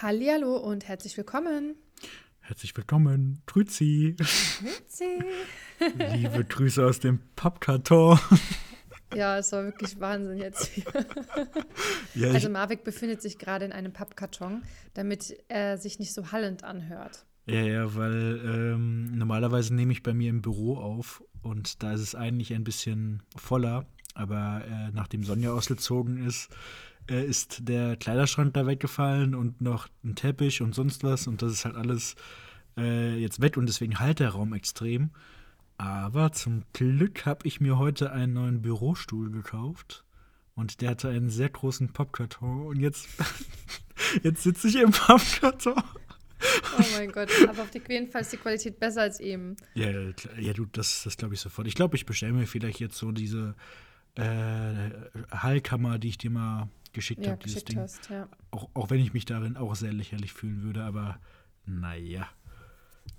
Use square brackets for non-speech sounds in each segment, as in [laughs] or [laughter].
Hallihallo und herzlich willkommen. Herzlich willkommen, Trüzi. Grüezi. Liebe Grüße aus dem Pappkarton. Ja, es war wirklich Wahnsinn jetzt hier. Ja, Also Marek befindet sich gerade in einem Pappkarton, damit er sich nicht so hallend anhört. ja, ja, weil ähm, normalerweise nehme ich bei mir im Büro auf und da ist es eigentlich ein bisschen voller. Aber äh, nachdem Sonja ausgezogen ist, äh, ist der Kleiderschrank da weggefallen und noch ein Teppich und sonst was. Und das ist halt alles äh, jetzt weg und deswegen halt der Raum extrem. Aber zum Glück habe ich mir heute einen neuen Bürostuhl gekauft. Und der hatte einen sehr großen Pappkarton. Und jetzt, [laughs] jetzt sitze ich im Pappkarton. Oh mein Gott, aber auf jeden Fall ist die Qualität besser als eben. Ja, ja du, das, das glaube ich sofort. Ich glaube, ich bestelle mir vielleicht jetzt so diese äh, Hallkammer, die ich dir mal geschickt Ja, habe, dieses Ding. hast, ja. Auch, auch wenn ich mich darin auch sehr lächerlich fühlen würde, aber naja.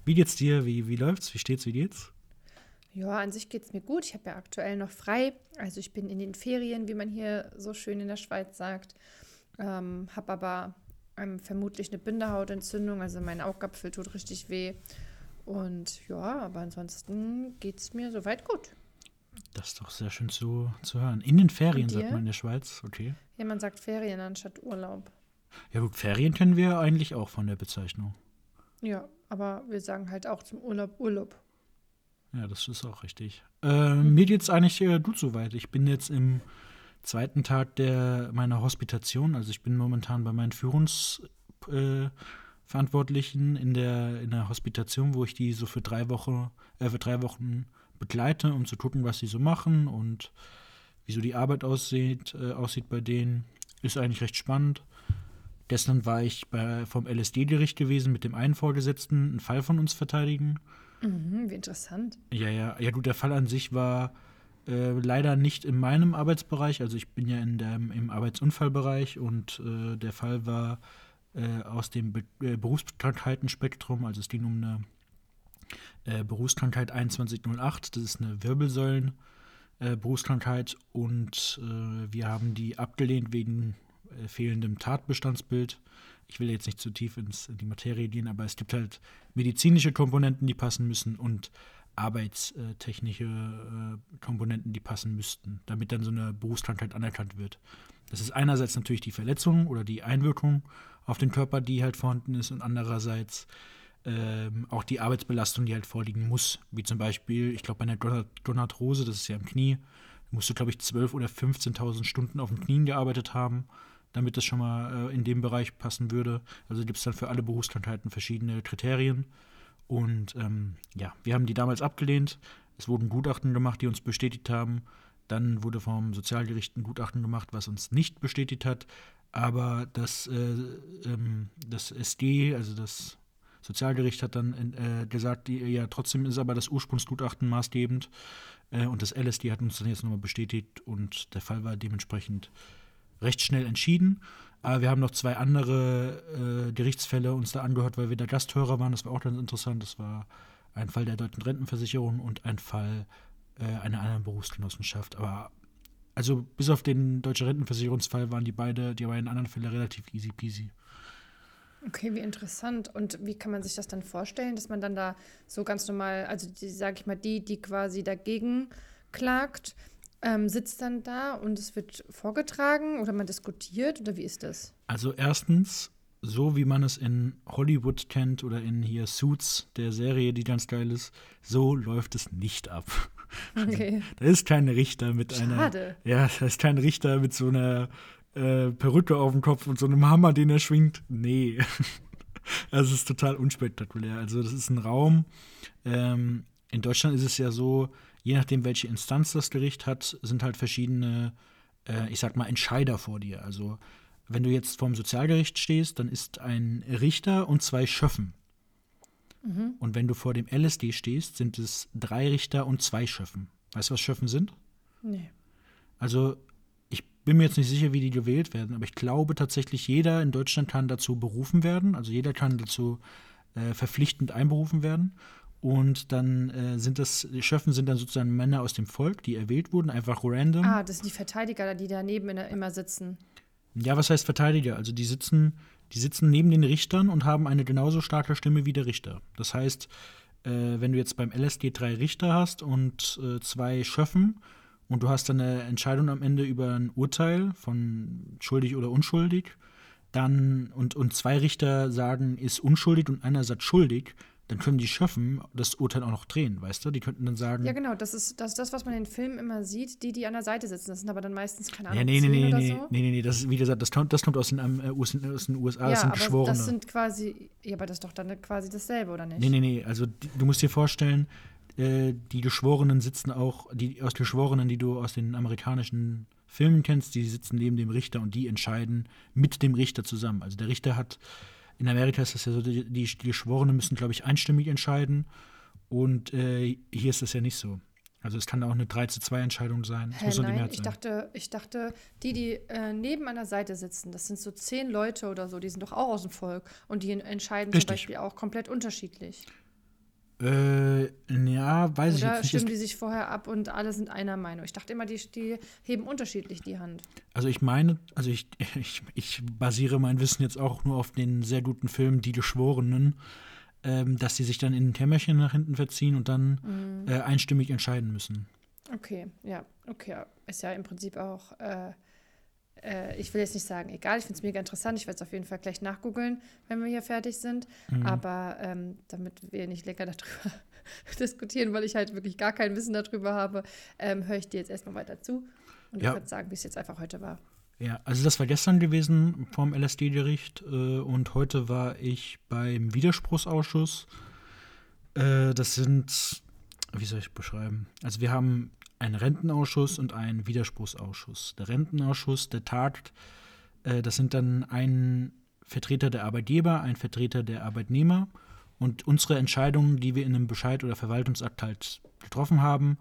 Wie geht's dir? Wie, wie läuft's? Wie steht's? Wie geht's? Ja, an sich geht es mir gut. Ich habe ja aktuell noch frei. Also ich bin in den Ferien, wie man hier so schön in der Schweiz sagt. Ähm, habe aber ähm, vermutlich eine Bindehautentzündung. Also mein Augapfel tut richtig weh. Und ja, aber ansonsten geht es mir soweit gut. Das ist doch sehr schön zu, zu hören. In den Ferien, sagt man in der Schweiz. Okay. Ja, man sagt Ferien anstatt Urlaub. Ja gut, Ferien kennen wir eigentlich auch von der Bezeichnung. Ja, aber wir sagen halt auch zum Urlaub Urlaub. Ja, das ist auch richtig. Äh, mir geht's eigentlich äh, gut soweit. Ich bin jetzt im zweiten Tag der meiner Hospitation. Also ich bin momentan bei meinen Führungsverantwortlichen äh, in der in der Hospitation, wo ich die so für drei Wochen äh, für drei Wochen begleite, um zu gucken, was sie so machen und wie so die Arbeit aussieht äh, aussieht bei denen. Ist eigentlich recht spannend. Gestern war ich bei, vom LSD-Gericht gewesen mit dem einen Vorgesetzten, einen Fall von uns verteidigen. Mhm, wie interessant. Ja, ja, ja, du, der Fall an sich war äh, leider nicht in meinem Arbeitsbereich. Also ich bin ja in der, im Arbeitsunfallbereich und äh, der Fall war äh, aus dem Be äh, Berufskrankheitenspektrum. Also es ging um eine äh, Berufskrankheit 2108. Das ist eine Wirbelsäulen. Äh, Berufskrankheit und äh, wir haben die abgelehnt wegen äh, fehlendem Tatbestandsbild. Ich will jetzt nicht zu tief ins, in die Materie gehen, aber es gibt halt medizinische Komponenten, die passen müssen und arbeitstechnische äh, Komponenten, die passen müssten, damit dann so eine Berufskrankheit anerkannt wird. Das ist einerseits natürlich die Verletzung oder die Einwirkung auf den Körper, die halt vorhanden ist, und andererseits ähm, auch die Arbeitsbelastung, die halt vorliegen muss. Wie zum Beispiel, ich glaube, bei einer Gon- Gonarthrose, das ist ja im Knie, musst du, glaube ich, 12.000 oder 15.000 Stunden auf den Knien gearbeitet haben, damit das schon mal äh, in dem Bereich passen würde. Also gibt es dann für alle Berufskrankheiten verschiedene Kriterien. Und ähm, ja, wir haben die damals abgelehnt. Es wurden Gutachten gemacht, die uns bestätigt haben. Dann wurde vom Sozialgericht ein Gutachten gemacht, was uns nicht bestätigt hat. Aber das, äh, ähm, das SD, also das Sozialgericht, hat dann äh, gesagt, die, ja, trotzdem ist aber das Ursprungsgutachten maßgebend. Äh, und das LSD hat uns dann jetzt nochmal bestätigt und der Fall war dementsprechend recht schnell entschieden. Aber wir haben noch zwei andere äh, Gerichtsfälle uns da angehört, weil wir da Gasthörer waren. Das war auch ganz interessant. Das war ein Fall der Deutschen Rentenversicherung und ein Fall äh, einer anderen Berufsgenossenschaft. Aber also bis auf den Deutschen Rentenversicherungsfall waren die beide, die beiden anderen Fälle relativ easy peasy. Okay, wie interessant. Und wie kann man sich das dann vorstellen, dass man dann da so ganz normal, also die, sag ich mal, die, die quasi dagegen klagt, ähm, sitzt dann da und es wird vorgetragen oder man diskutiert oder wie ist das? Also erstens, so wie man es in Hollywood kennt oder in hier Suits, der Serie, die ganz geil ist, so läuft es nicht ab. [laughs] Okay. Da ist kein Richter mit einer. Schade. Ja, da ist kein Richter mit so einer äh, Perücke auf dem Kopf und so einem Hammer, den er schwingt. Nee. [laughs] Es ist total unspektakulär. Also das ist ein Raum. Ähm, in Deutschland ist es ja so, je nachdem, welche Instanz das Gericht hat, sind halt verschiedene, äh, ich sag mal, Entscheider vor dir. Also wenn du jetzt vorm Sozialgericht stehst, dann ist ein Richter und zwei Schöffen. Und wenn du vor dem LSD stehst, sind es drei Richter und zwei Schöffen. Weißt du, was Schöffen sind? Nee. Also, bin mir jetzt nicht sicher, wie die gewählt werden, aber ich glaube tatsächlich, jeder in Deutschland kann dazu berufen werden. Also, jeder kann dazu äh, verpflichtend einberufen werden. Und dann äh, sind das, die Schöffen sind dann sozusagen Männer aus dem Volk, die erwählt wurden, einfach random. Ah, das sind die Verteidiger, die daneben der, immer sitzen. Ja, was heißt Verteidiger? Also die sitzen die sitzen neben den Richtern und haben eine genauso starke Stimme wie der Richter. Das heißt, äh, wenn du jetzt beim LSD drei Richter hast und äh, zwei Schöffen und du hast dann eine Entscheidung am Ende über ein Urteil von schuldig oder unschuldig, dann und, und zwei Richter sagen, ist unschuldig und einer sagt schuldig, dann können die Schöffen das Urteil auch noch drehen, weißt du? Die könnten dann sagen. Ja, genau, das ist das, das was man in den Filmen immer sieht, die, die an der Seite sitzen. Das sind aber dann meistens keine Ahnung. Ja, nee, nee, nee, oder nee, so. nee, nee, nee, das ist, wie gesagt, das kommt, das kommt aus, den, äh, aus, den, aus den USA, das ja, sind aber Geschworene. das sind quasi, ja, aber das ist doch dann quasi dasselbe, oder nicht? Nee, nee, nee. Also die, du musst dir vorstellen, äh, die Geschworenen sitzen auch, die aus Geschworenen, die du aus den amerikanischen Filmen kennst, die sitzen neben dem Richter und die entscheiden mit dem Richter zusammen. Also der Richter hat, in Amerika ist das ja so, die, die, Geschworenen müssen, glaube ich, einstimmig entscheiden. Und äh, hier ist das ja nicht so. Also es kann auch eine 3 zu 2 Entscheidung sein. Hä, nein, ich sein. dachte, ich dachte, die, die äh, neben der Seite sitzen, das sind so zehn Leute oder so, die sind doch auch aus dem Volk und die entscheiden Richtig. zum Beispiel auch komplett unterschiedlich. Äh, ja, weiß ich Oder jetzt nicht. stimmen die sich vorher ab und alle sind einer Meinung? Ich dachte immer, die, die heben unterschiedlich die Hand. Also ich meine, also ich, [laughs] ich, ich basiere mein Wissen jetzt auch nur auf den sehr guten Film Die Geschworenen, ähm, dass sie sich dann in ein Kämmerchen nach hinten verziehen und dann Mhm. äh, einstimmig entscheiden müssen. Okay, ja, okay. Ist ja im Prinzip auch, äh, äh, ich will jetzt nicht sagen, egal, ich finde es mega interessant. Ich werde es auf jeden Fall gleich nachgoogeln, wenn wir hier fertig sind. Mhm. Aber ähm, damit wir nicht länger darüber [laughs] diskutieren, weil ich halt wirklich gar kein Wissen darüber habe, ähm, höre ich dir jetzt erstmal weiter zu. Und Ja. ich würde sagen, wie es jetzt einfach heute war. Ja, also das war gestern gewesen vom LSD-Gericht äh, und heute war ich beim Widerspruchsausschuss. Äh, das sind, wie soll ich beschreiben? Also wir haben einen Rentenausschuss und einen Widerspruchsausschuss. Der Rentenausschuss, der tagt, äh, das sind dann ein Vertreter der Arbeitgeber, ein Vertreter der Arbeitnehmer und unsere Entscheidungen, die wir in einem Bescheid oder Verwaltungsakt halt getroffen haben,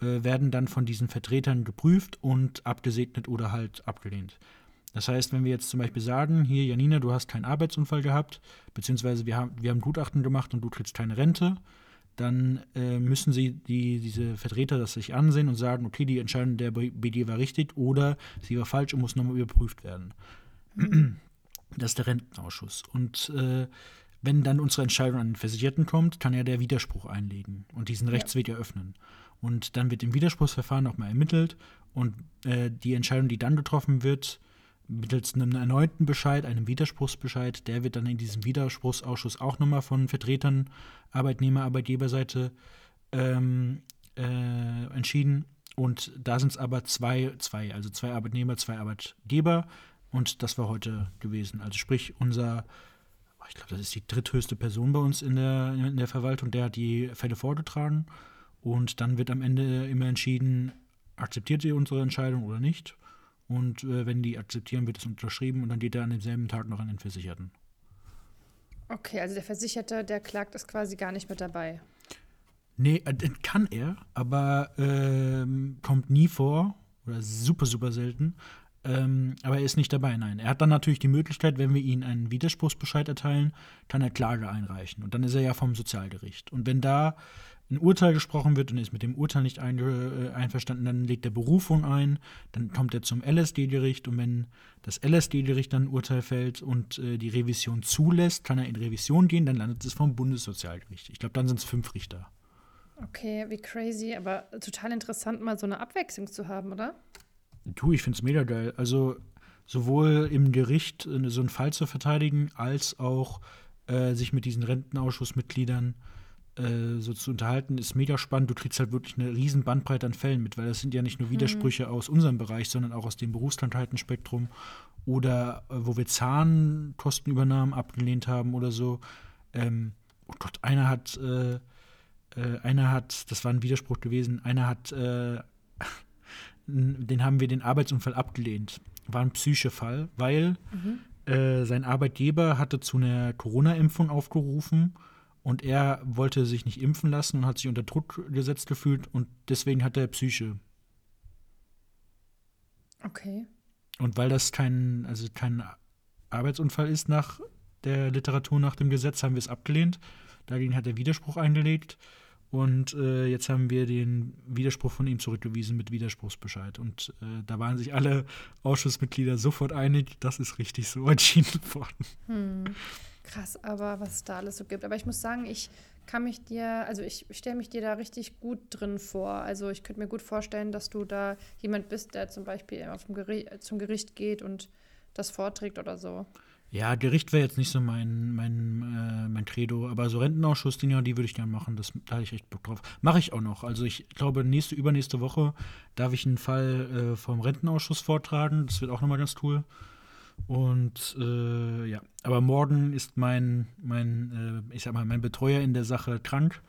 äh, werden dann von diesen Vertretern geprüft und abgesegnet oder halt abgelehnt. Das heißt, wenn wir jetzt zum Beispiel sagen, hier Janina, du hast keinen Arbeitsunfall gehabt, beziehungsweise wir haben, wir haben Gutachten gemacht und du kriegst keine Rente, dann äh, müssen sie die, diese Vertreter das sich ansehen und sagen, okay, die Entscheidung der BD war richtig oder sie war falsch und muss nochmal überprüft werden. [clears throat] Das ist der Rentenausschuss. Und äh, wenn dann unsere Entscheidung an den Versicherten kommt, kann er der Widerspruch einlegen und diesen Rechtsweg eröffnen. Und dann wird im Widerspruchsverfahren nochmal ermittelt und äh, die Entscheidung, die dann getroffen wird, mittels einem erneuten Bescheid, einem Widerspruchsbescheid, der wird dann in diesem Widerspruchsausschuss auch nochmal von Vertretern Arbeitnehmer, Arbeitgeberseite ähm, äh, entschieden. Und da sind es aber zwei, zwei, also zwei Arbeitnehmer, zwei Arbeitgeber. Und das war heute gewesen. Also sprich, unser, ich glaube, das ist die dritthöchste Person bei uns in der, in der Verwaltung, der hat die Fälle vorgetragen. Und dann wird am Ende immer entschieden, akzeptiert ihr unsere Entscheidung oder nicht. Und äh, wenn die akzeptieren, wird es unterschrieben und dann geht er an demselben Tag noch an den Versicherten. Okay, also der Versicherte, der klagt, ist quasi gar nicht mit dabei. Nee, äh, kann er, aber ähm, kommt nie vor oder super, super selten. Ähm, aber er ist nicht dabei, nein. Er hat dann natürlich die Möglichkeit, wenn wir ihm einen Widerspruchsbescheid erteilen, kann er Klage einreichen. Und dann ist er ja vom Sozialgericht. Und wenn da ein Urteil gesprochen wird und er ist mit dem Urteil nicht ein, äh, einverstanden, dann legt er Berufung ein, dann kommt er zum LSD-Gericht und wenn das LSD-Gericht dann ein Urteil fällt und äh, die Revision zulässt, kann er in Revision gehen, dann landet es vom Bundessozialgericht. Ich glaube, dann sind es fünf Richter. Okay, wie crazy, aber total interessant, mal so eine Abwechslung zu haben, oder? Du, ich finde es mega geil. Also sowohl im Gericht äh, so einen Fall zu verteidigen, als auch äh, sich mit diesen Rentenausschussmitgliedern äh, so zu unterhalten, ist mega spannend. Du kriegst halt wirklich eine riesen Bandbreite an Fällen mit, weil das sind ja nicht nur Widersprüche aus unserem Bereich, sondern auch aus dem Berufskrankheitenspektrum oder äh, wo wir Zahnkostenübernahmen abgelehnt haben oder so. Ähm, oh Gott, einer hat, äh, äh, einer hat, das war ein Widerspruch gewesen, einer hat äh, [laughs] den haben wir den Arbeitsunfall abgelehnt. War ein Psychefall, weil äh, sein Arbeitgeber hatte zu einer Corona-Impfung aufgerufen und er wollte sich nicht impfen lassen und hat sich unter Druck gesetzt gefühlt und deswegen hat er Psyche. Okay. Und weil das kein, also kein Arbeitsunfall ist nach der Literatur, nach dem Gesetz, haben wir es abgelehnt. Dagegen hat er Widerspruch eingelegt. Und äh, jetzt haben wir den Widerspruch von ihm zurückgewiesen mit Widerspruchsbescheid. Und äh, da waren sich alle Ausschussmitglieder sofort einig, das ist richtig so [laughs] entschieden worden. Hm. Krass, aber was es da alles so gibt. Aber ich muss sagen, ich kann mich dir, also ich stelle mich dir da richtig gut drin vor. Also ich könnte mir gut vorstellen, dass du da jemand bist, der zum Beispiel auf dem Gericht, zum Gericht geht und das vorträgt oder so. Ja, Gericht wäre jetzt nicht so mein, mein, äh, mein Credo, aber so Rentenausschuss, die, die würde ich gerne machen. Das, da hatte ich echt Bock drauf. Mache ich auch noch. Also ich glaube, nächste, übernächste Woche darf ich einen Fall äh, vom Rentenausschuss vortragen. Das wird auch nochmal ganz cool. Und äh, ja, aber morgen ist mein, mein äh, ich sag mal, mein Betreuer in der Sache krank.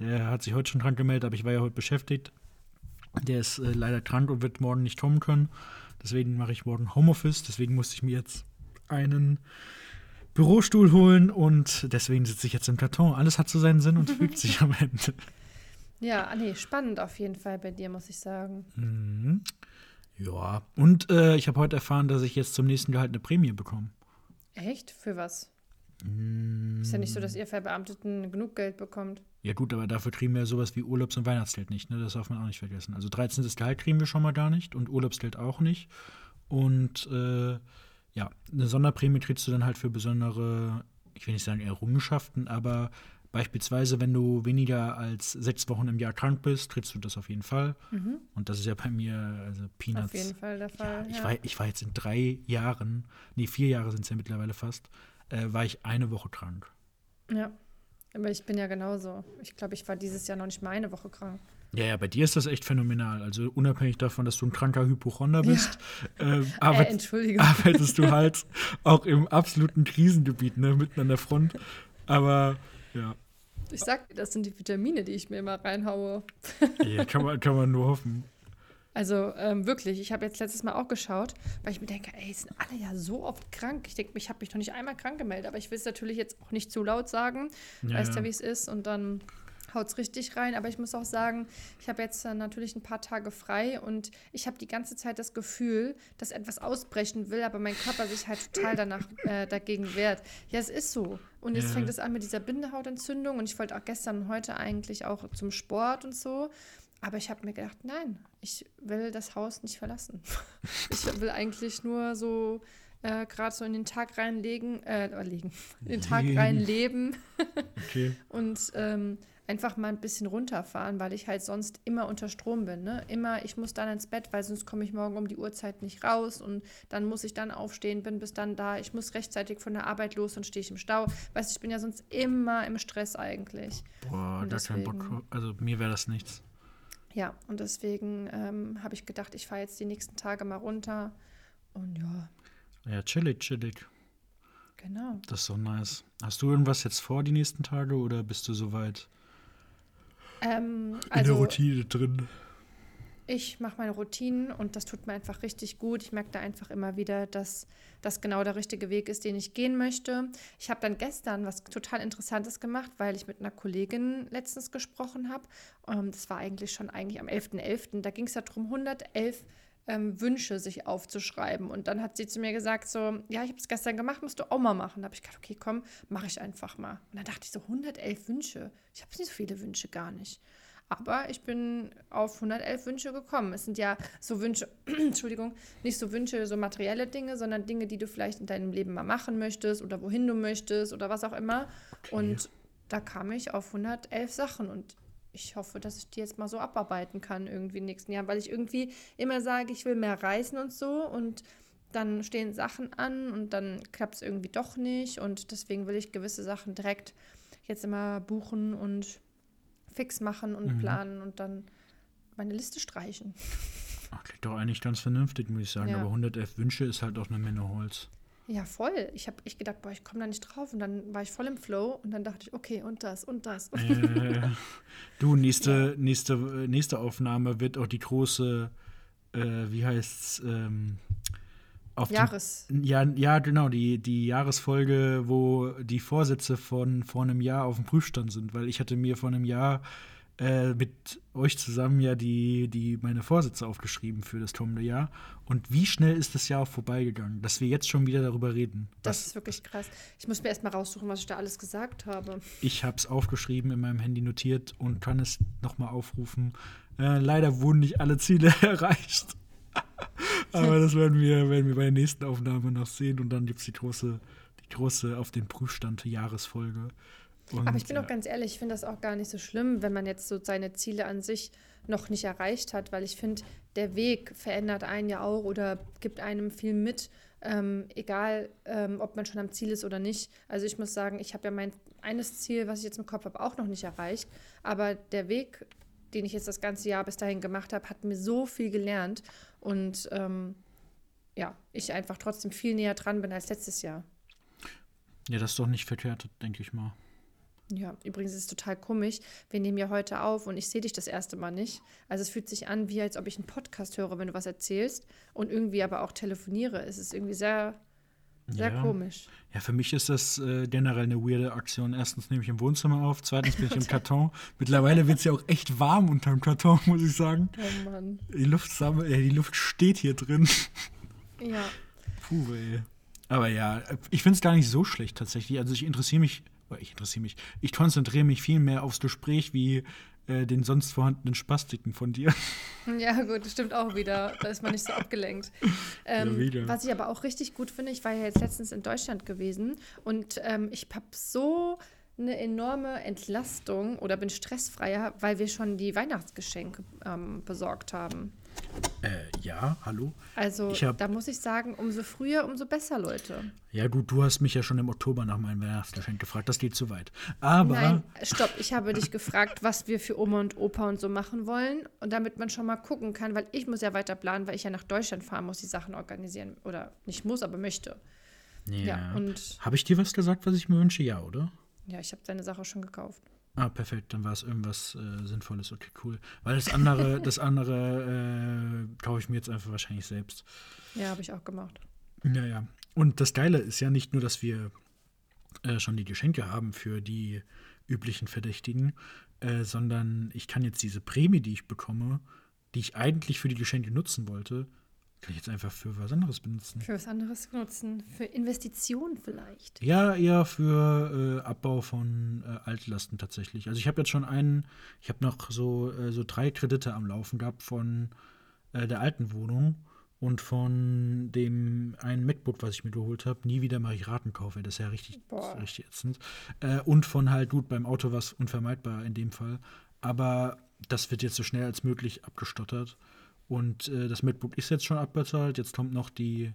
Der hat sich heute schon krank gemeldet, aber ich war ja heute beschäftigt. Der ist äh, leider krank und wird morgen nicht kommen können. Deswegen mache ich morgen Homeoffice. Deswegen musste ich mir jetzt einen Bürostuhl holen und deswegen sitze ich jetzt im Karton. Alles hat so seinen Sinn und [laughs] fügt sich am Ende. Ja, nee, spannend auf jeden Fall bei dir, muss ich sagen. Mhm. Ja, und äh, ich habe heute erfahren, dass ich jetzt zum nächsten Gehalt eine Prämie bekomme. Echt? Für was? Mhm. Ist ja nicht so, dass ihr Verbeamteten genug Geld bekommt. Ja gut, aber dafür kriegen wir sowas wie Urlaubs- und Weihnachtsgeld nicht, ne? Das darf man auch nicht vergessen. Also 13. Gehalt kriegen wir schon mal gar nicht und Urlaubsgeld auch nicht. Und äh, ja, eine Sonderprämie kriegst du dann halt für besondere, ich will nicht sagen Errungenschaften, aber beispielsweise, wenn du weniger als sechs Wochen im Jahr krank bist, kriegst du das auf jeden Fall. Mhm. Und das ist ja bei mir, also Peanuts. Auf jeden Fall der Fall. Ja, ich, ja. War, ich war jetzt in drei Jahren, nee, vier Jahre sind es ja mittlerweile fast, äh, war ich eine Woche krank. Ja. Aber ich bin ja genauso. Ich glaube, ich war dieses Jahr noch nicht mal eine Woche krank. Ja, ja, bei dir ist das echt phänomenal. Also unabhängig davon, dass du ein kranker Hypochonder bist, äh, [laughs] Äh, arbeit, Entschuldigung. arbeitest du halt auch im absoluten Krisengebiet, ne, mitten an der Front. Aber ja, Ich sag dir, das sind die Vitamine, die ich mir immer reinhaue. ja kann, man, kann man nur hoffen. Also ähm, wirklich, ich habe jetzt letztes Mal auch geschaut, weil ich mir denke, ey, sind alle ja so oft krank. Ich denke, ich habe mich noch nicht einmal krank gemeldet, aber ich will es natürlich jetzt auch nicht zu laut sagen. Ja, weißt ja, ja. wie es ist und dann haut es richtig rein. Aber ich muss auch sagen, ich habe jetzt äh, natürlich ein paar Tage frei und ich habe die ganze Zeit das Gefühl, dass etwas ausbrechen will, aber mein Körper sich halt total danach äh, dagegen wehrt. Ja, es ist so. Und jetzt Ja. fängt es an mit dieser Bindehautentzündung und ich wollte auch gestern und heute eigentlich auch zum Sport und so. Aber ich habe mir gedacht, nein, ich will das Haus nicht verlassen. [laughs] ich will eigentlich nur so äh, gerade so in den Tag reinlegen, äh, legen, in den Tag reinleben Okay. [laughs] und ähm, einfach mal ein bisschen runterfahren, weil ich halt sonst immer unter Strom bin. Ne? Immer, ich muss dann ins Bett, weil sonst komme ich morgen um die Uhrzeit nicht raus und dann muss ich dann aufstehen, bin bis dann da. Ich muss rechtzeitig von der Arbeit los und stehe ich im Stau. Weißt du, ich bin ja sonst immer im Stress eigentlich. Boah, Und gar keinen Bock. deswegen- Also mir wäre das nichts. Ja, und deswegen ähm, habe ich gedacht, ich fahre jetzt die nächsten Tage mal runter. Und ja, Ja, chillig, chillig. genau. Das ist so nice. Hast du irgendwas jetzt vor die nächsten Tage oder bist du soweit Ähm, in der also Routine drin? ich mache meine Routinen und das tut mir einfach richtig gut. Ich merke da einfach immer wieder, dass das genau der richtige Weg ist, den ich gehen möchte. Ich habe dann gestern was total Interessantes gemacht, weil ich mit einer Kollegin letztens gesprochen habe. Ähm, das war eigentlich schon eigentlich am 11.11. Da ging es ja darum, 111 ähm, Wünsche sich aufzuschreiben. Und dann hat sie zu mir gesagt, so, ja, ich habe es gestern gemacht, musst du auch mal machen. Da habe ich gedacht, okay, komm, mache ich einfach mal. Und dann dachte ich so, 111 Wünsche. Ich habe nicht so viele Wünsche, gar nicht. Aber ich bin auf 111 Wünsche gekommen. Es sind ja so Wünsche, [clears throat] Entschuldigung, nicht so Wünsche, so materielle Dinge, sondern Dinge, die du vielleicht in deinem Leben mal machen möchtest oder wohin du möchtest oder was auch immer. Und da kam ich auf 111 Sachen und ich hoffe, dass ich die jetzt mal so abarbeiten kann irgendwie in den nächsten Jahren, weil ich irgendwie immer sage, ich will mehr reisen und so und dann stehen Sachen an und dann klappt es irgendwie doch nicht und deswegen will ich gewisse Sachen direkt jetzt immer buchen und fix machen und Mhm. planen und dann meine Liste streichen. Ach, klingt doch eigentlich ganz vernünftig, muss ich sagen. Ja. Aber 111 Wünsche ist halt auch eine Menge Holz. Ja, voll. Ich habe ich gedacht, boah, ich komme da nicht drauf und dann war ich voll im Flow und dann dachte ich, okay, und das und das. äh, du, nächste, nächste, äh, nächste Aufnahme wird auch die große, äh, wie heißt's, ähm, auf die- Jahres. Ja, ja, genau, die, die Jahresfolge, wo die Vorsätze von vor einem Jahr auf dem Prüfstand sind, weil ich hatte mir vor einem Jahr äh, mit euch zusammen ja die, die meine Vorsätze aufgeschrieben für das kommende Jahr. Und wie schnell ist das Jahr auch vorbeigegangen, dass wir jetzt schon wieder darüber reden? Das ist wirklich krass. Ich muss mir erst mal raussuchen, was ich da alles gesagt habe. Ich habe es aufgeschrieben, in meinem Handy notiert und kann es nochmal aufrufen. Äh, leider wurden nicht alle Ziele [laughs] erreicht. [laughs] Aber das werden wir, werden wir bei der nächsten Aufnahme noch sehen und dann gibt es die große, die große auf den Prüfstand Jahresfolge. Und, Aber ich bin auch ganz ehrlich, ich finde das auch gar nicht so schlimm, wenn man jetzt so seine Ziele an sich noch nicht erreicht hat, weil ich finde, der Weg verändert einen ja auch oder gibt einem viel mit, ähm, egal ähm, ob man schon am Ziel ist oder nicht. Also ich muss sagen, ich habe ja mein eines Ziel, was ich jetzt im Kopf habe, auch noch nicht erreicht. Aber der Weg, den ich jetzt das ganze Jahr bis dahin gemacht habe, hat mir so viel gelernt und ähm, ja, ich einfach trotzdem viel näher dran bin als letztes Jahr. Ja, das ist doch nicht verkehrt, denke ich mal. Ja, übrigens ist es total komisch. Wir nehmen ja heute auf und ich sehe dich das erste Mal nicht. Also es fühlt sich an, wie als ob ich einen Podcast höre, wenn du was erzählst und irgendwie aber auch telefoniere. Es ist irgendwie sehr, sehr ja. komisch. Ja, für mich ist das äh, generell eine weirde Aktion. Erstens nehme ich im Wohnzimmer auf, zweitens bin ich im [laughs] Karton. Mittlerweile wird es ja auch echt warm unterm Karton, muss ich sagen. Oh Mann. Die Luft, sammelt- äh, die Luft steht hier drin. Ja. Puh, ey. Aber ja, ich finde es gar nicht so schlecht tatsächlich. Also ich interessiere mich, ich interessiere mich, ich konzentriere mich viel mehr aufs Gespräch wie äh, den sonst vorhandenen Spastiken von dir. [laughs] Ja, gut, das stimmt auch wieder. Da ist man nicht so abgelenkt. [laughs] Ähm, wieder. was ich aber auch richtig gut finde, ich war ja jetzt letztens in Deutschland gewesen und ähm, ich habe so eine enorme Entlastung oder bin stressfreier, weil wir schon die Weihnachtsgeschenke ähm, besorgt haben. Äh, ja, hallo? Also hab- da muss ich sagen, umso früher, umso besser, Leute. Ja, gut, du hast mich ja schon im Oktober nach meinem Weihnachtsgeschenk gefragt. Das geht zu weit. Aber Nein, stopp. Ich habe dich gefragt, was wir für Oma und Opa und so machen wollen. Und damit man schon mal gucken kann, weil ich muss ja weiter planen, weil ich ja nach Deutschland fahren muss, die Sachen organisieren. Oder nicht muss, aber möchte. Ja, und Habe ich dir was gesagt, was ich mir wünsche? Ja, oder? ja, ich habe deine Sache schon gekauft. Ah, perfekt, dann war es irgendwas äh, Sinnvolles. Okay, cool. Weil das andere, [laughs] das andere äh, kaufe ich mir jetzt einfach wahrscheinlich selbst. Ja, habe ich auch gemacht. Ja, ja. Und das Geile ist ja nicht nur, dass wir äh, schon die Geschenke haben für die üblichen Verdächtigen, äh, sondern ich kann jetzt diese Prämie, die ich bekomme, die ich eigentlich für die Geschenke nutzen wollte, kann ich jetzt einfach für was anderes benutzen. Für was anderes nutzen. Für Investitionen vielleicht. Ja, eher für äh, Abbau von äh, Altlasten tatsächlich. Also ich habe jetzt schon einen, ich habe noch so, äh, so drei Kredite am Laufen gehabt von äh, der alten Wohnung und von dem einen MacBook, was ich mir geholt habe. Nie wieder mache ich Ratenkauf, ey, das ist ja richtig, ist richtig ätzend. Äh, und von halt, gut, beim Auto war es unvermeidbar in dem Fall. Aber das wird jetzt so schnell als möglich abgestottert. Und äh, das MacBook ist jetzt schon abbezahlt. Jetzt kommt noch die,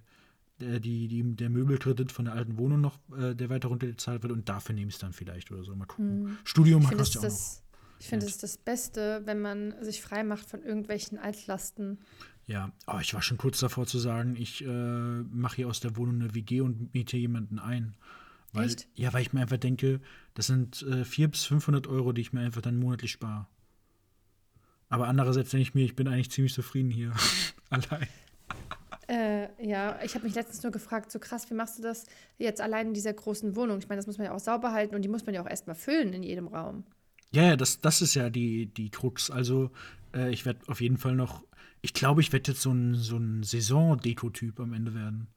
der, die, die, der Möbelkredit von der alten Wohnung noch, äh, der weiter runtergezahlt wird. Und dafür nehme ich es dann vielleicht oder so. Mal gucken. Studium Ich finde, kostet es ja auch das, ich finde, es ist das Beste, wenn man sich frei macht von irgendwelchen Altlasten. noch. Ja, aber ich war schon kurz davor zu sagen, ich äh, mache hier aus der Wohnung eine WG und miete jemanden ein. Weil, Echt? Ja, weil ich mir einfach denke, das sind äh, 400 bis 500 Euro, die ich mir einfach dann monatlich spare. Aber andererseits denke ich mir, ich bin eigentlich ziemlich zufrieden hier. [laughs] Allein. Äh, ja, ich habe mich letztens nur gefragt, so krass, wie machst du das jetzt allein in dieser großen Wohnung? Ich meine, das muss man ja auch sauber halten und die muss man ja auch erstmal füllen in jedem Raum. Ja, ja, das, das ist ja die, die Krux. Also, äh, ich werde auf jeden Fall noch. Ich glaube, ich werde jetzt so ein, so ein Saison-Deko-Typ am Ende werden.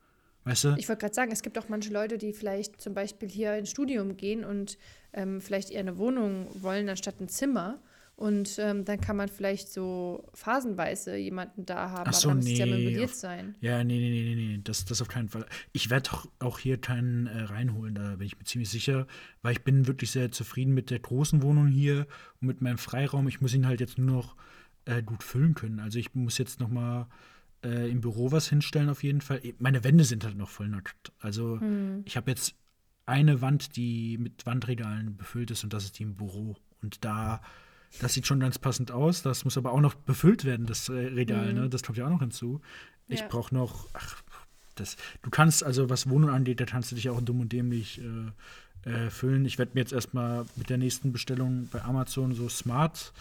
Weißt du? Ich wollte gerade sagen, es gibt auch manche Leute, die vielleicht zum Beispiel hier ins Studium gehen und ähm, vielleicht eher eine Wohnung wollen anstatt ein Zimmer. Und ähm, dann kann man vielleicht so phasenweise jemanden da haben, Ach so, aber dann muss es ja nee, möbliert auf- sein. Ja, nee, nee, nee, nee, nee, das, das auf keinen Fall. Ich werde auch, auch hier keinen äh, reinholen, da bin ich mir ziemlich sicher, weil ich bin wirklich sehr zufrieden mit der großen Wohnung hier und mit meinem Freiraum. Ich muss ihn halt jetzt nur noch äh, gut füllen können. Also ich muss jetzt noch mal äh, im Büro was hinstellen auf jeden Fall. Meine Wände sind halt noch voll nackt. Also ich habe jetzt eine Wand, die mit Wandregalen befüllt ist und das ist die im Büro. Und da, das sieht schon ganz passend aus. Das muss aber auch noch befüllt werden, das äh, Regal, ne? Das kommt ja auch noch hinzu. Ich Ja. brauche noch, ach, das, du kannst, also was Wohnung angeht, da kannst du dich auch dumm und dämlich äh, äh, füllen. Ich werde mir jetzt erstmal mit der nächsten Bestellung bei Amazon so Smart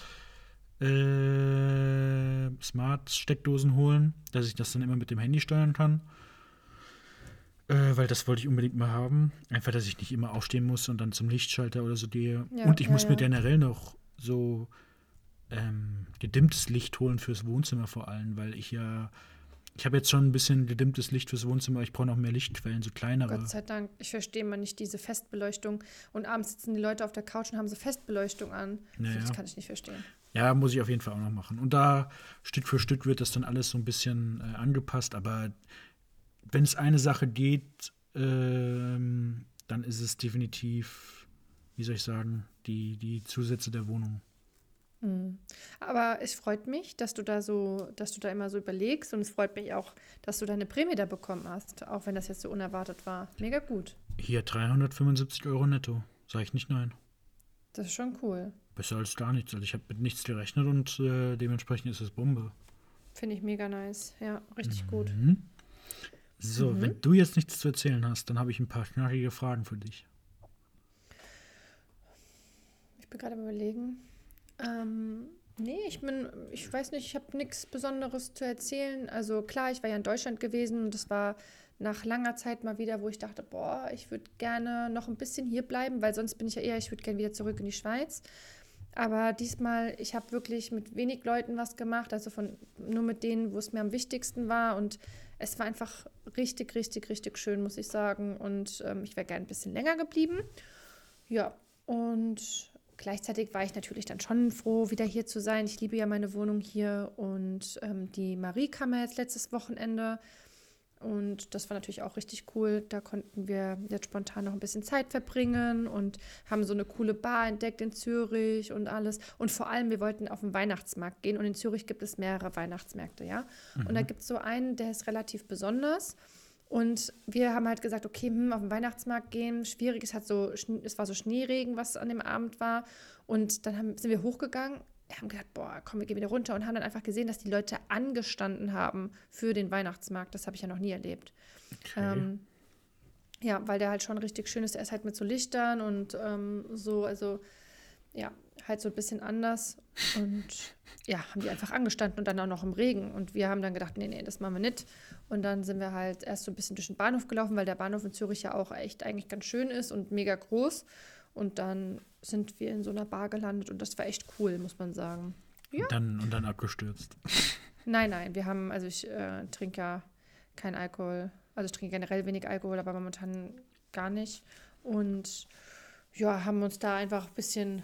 äh, Smart-Steckdosen holen, dass ich das dann immer mit dem Handy steuern kann. Äh, weil das wollte ich unbedingt mal haben. Einfach, dass ich nicht immer aufstehen muss und dann zum Lichtschalter oder so gehe. Ja, und ich ja, muss mir ja. generell noch so ähm, gedimmtes Licht holen fürs Wohnzimmer vor allem, weil ich ja ich habe jetzt schon ein bisschen gedimmtes Licht fürs Wohnzimmer. Ich brauche noch mehr Lichtquellen, so kleinere. Gott sei Dank. Ich verstehe mal nicht diese Festbeleuchtung. Und abends sitzen die Leute auf der Couch und haben so Festbeleuchtung an. Naja. Das kann ich nicht verstehen. Ja, muss ich auf jeden Fall auch noch machen. Und da Stück für Stück wird das dann alles so ein bisschen äh, angepasst. Aber wenn es eine Sache geht, ähm, dann ist es definitiv, wie soll ich sagen, die, die Zusätze der Wohnung. Mhm. Aber es freut mich, dass du da so, dass du da immer so überlegst und es freut mich auch, dass du deine Prämie da bekommen hast, auch wenn das jetzt so unerwartet war. Mega gut. Hier 375 Euro netto. Sag ich nicht nein. Das ist schon cool. Besser als gar nichts. Also ich habe mit nichts gerechnet und äh, dementsprechend ist es Bombe. Finde ich mega nice. Ja, richtig gut. Mhm. So, Mhm. wenn du jetzt nichts zu erzählen hast, dann habe ich ein paar knackige Fragen für dich. Ich bin gerade überlegen. Ähm, nee, ich bin, ich weiß nicht, ich habe nichts Besonderes zu erzählen. Also klar, ich war ja in Deutschland gewesen und das war nach langer Zeit mal wieder, wo ich dachte, boah, ich würde gerne noch ein bisschen hier bleiben, weil sonst bin ich ja eher, ich würde gerne wieder zurück in die Schweiz. Aber diesmal, ich habe wirklich mit wenig Leuten was gemacht, also von nur mit denen, wo es mir am wichtigsten war. Und es war einfach richtig, richtig, richtig schön, muss ich sagen. Und ähm, ich wäre gerne ein bisschen länger geblieben. Ja, und gleichzeitig war ich natürlich dann schon froh, wieder hier zu sein. Ich liebe ja meine Wohnung hier und ähm, die Marie kam ja jetzt letztes Wochenende und das war natürlich auch richtig cool. Da konnten wir jetzt spontan noch ein bisschen Zeit verbringen und haben so eine coole Bar entdeckt in Zürich und alles. Und vor allem, wir wollten auf den Weihnachtsmarkt gehen und in Zürich gibt es mehrere Weihnachtsmärkte, ja. Und da gibt es so einen, der ist relativ besonders. Und wir haben halt gesagt, okay, hm, auf den Weihnachtsmarkt gehen, schwierig. Es, hat so, es war so Schneeregen, was an dem Abend war. Und dann haben, sind wir hochgegangen, haben gedacht, boah, komm, wir gehen wieder runter und haben dann einfach gesehen, dass die Leute angestanden haben für den Weihnachtsmarkt. Das habe ich ja noch nie erlebt. Okay. Ähm, ja, weil der halt schon richtig schön ist. Er ist halt mit so Lichtern und ähm, so, also ja, halt so ein bisschen anders. Und ja, haben die einfach angestanden und dann auch noch im Regen. Und wir haben dann gedacht, nee, nee, das machen wir nicht. Und dann sind wir halt erst so ein bisschen durch den Bahnhof gelaufen, weil der Bahnhof in Zürich ja auch echt eigentlich ganz schön ist und mega groß. Und dann sind wir in so einer Bar gelandet und das war echt cool, muss man sagen. Und, dann, und dann abgestürzt. [laughs] Nein, nein, wir haben, also ich äh, trinke ja kein Alkohol. Also ich trinke generell wenig Alkohol, aber momentan gar nicht. Und ja, haben uns da einfach ein bisschen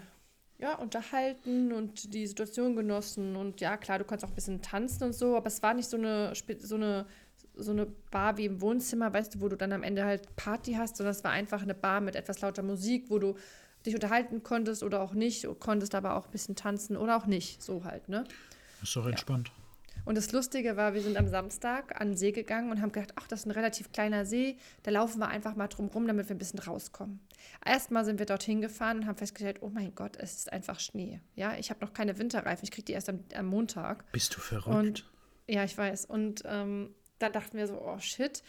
ja, unterhalten und die Situation genossen. Und ja, klar, du kannst auch ein bisschen tanzen und so, aber es war nicht so eine, so eine, so eine Bar wie im Wohnzimmer, weißt du, wo du dann am Ende halt Party hast, sondern es war einfach eine Bar mit etwas lauter Musik, wo du dich unterhalten konntest oder auch nicht, konntest aber auch ein bisschen tanzen oder auch nicht, so halt, ne? Ist doch entspannt. Und das Lustige war, wir sind am Samstag an den See gegangen und haben gedacht, ach, das ist ein relativ kleiner See, da laufen wir einfach mal drum rum, damit wir ein bisschen rauskommen. Erstmal sind wir dorthin gefahren und haben festgestellt, oh mein Gott, es ist einfach Schnee. Ja, ich habe noch keine Winterreifen, ich kriege die erst am, am Montag. Bist du verrückt? Und ja, ich weiß. Und ähm, da dachten wir so, oh shit.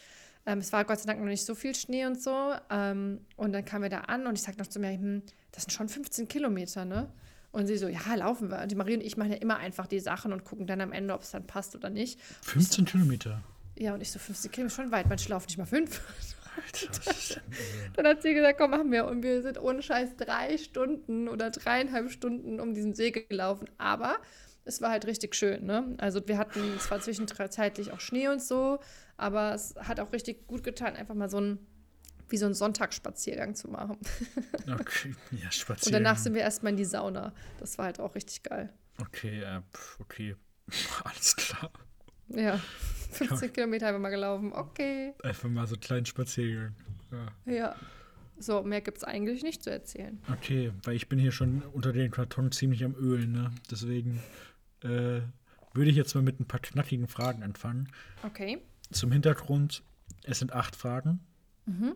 Ähm, es war Gott sei Dank noch nicht so viel Schnee und so. Ähm, und dann kamen wir da an und ich sagte noch zu mir, hm, das sind schon 15 Kilometer, ne? Und sie so, ja, laufen wir. Und die Marie und ich machen ja immer einfach die Sachen und gucken dann am Ende, ob es dann passt oder nicht. 15 Kilometer. Ja, und ich so, 15 Kilometer schon weit, manche laufen nicht mal fünf. Dann hat sie gesagt, komm, machen wir. Und wir sind ohne Scheiß drei Stunden oder dreieinhalb Stunden um diesen See gelaufen. Aber es war halt richtig schön, ne? Also wir hatten zwar zwischenzeitlich auch Schnee und so, aber es hat auch richtig gut getan, einfach mal so ein, wie so einen Sonntagsspaziergang zu machen. [laughs] Okay, ja, spazieren. Und danach sind wir erstmal in die Sauna. Das war halt auch richtig geil. Okay, äh, okay. [laughs] Alles klar. Ja, [laughs] 15 Kilometer einfach mal gelaufen. Okay. Einfach mal so einen kleinen Spaziergang. Ja. Ja. So, mehr gibt es eigentlich nicht zu erzählen. Okay, weil ich bin hier schon unter den Karton ziemlich am Ölen, ne? Deswegen äh, würde ich jetzt mal mit ein paar knackigen Fragen anfangen. Okay. Zum Hintergrund, es sind acht Fragen, Mhm.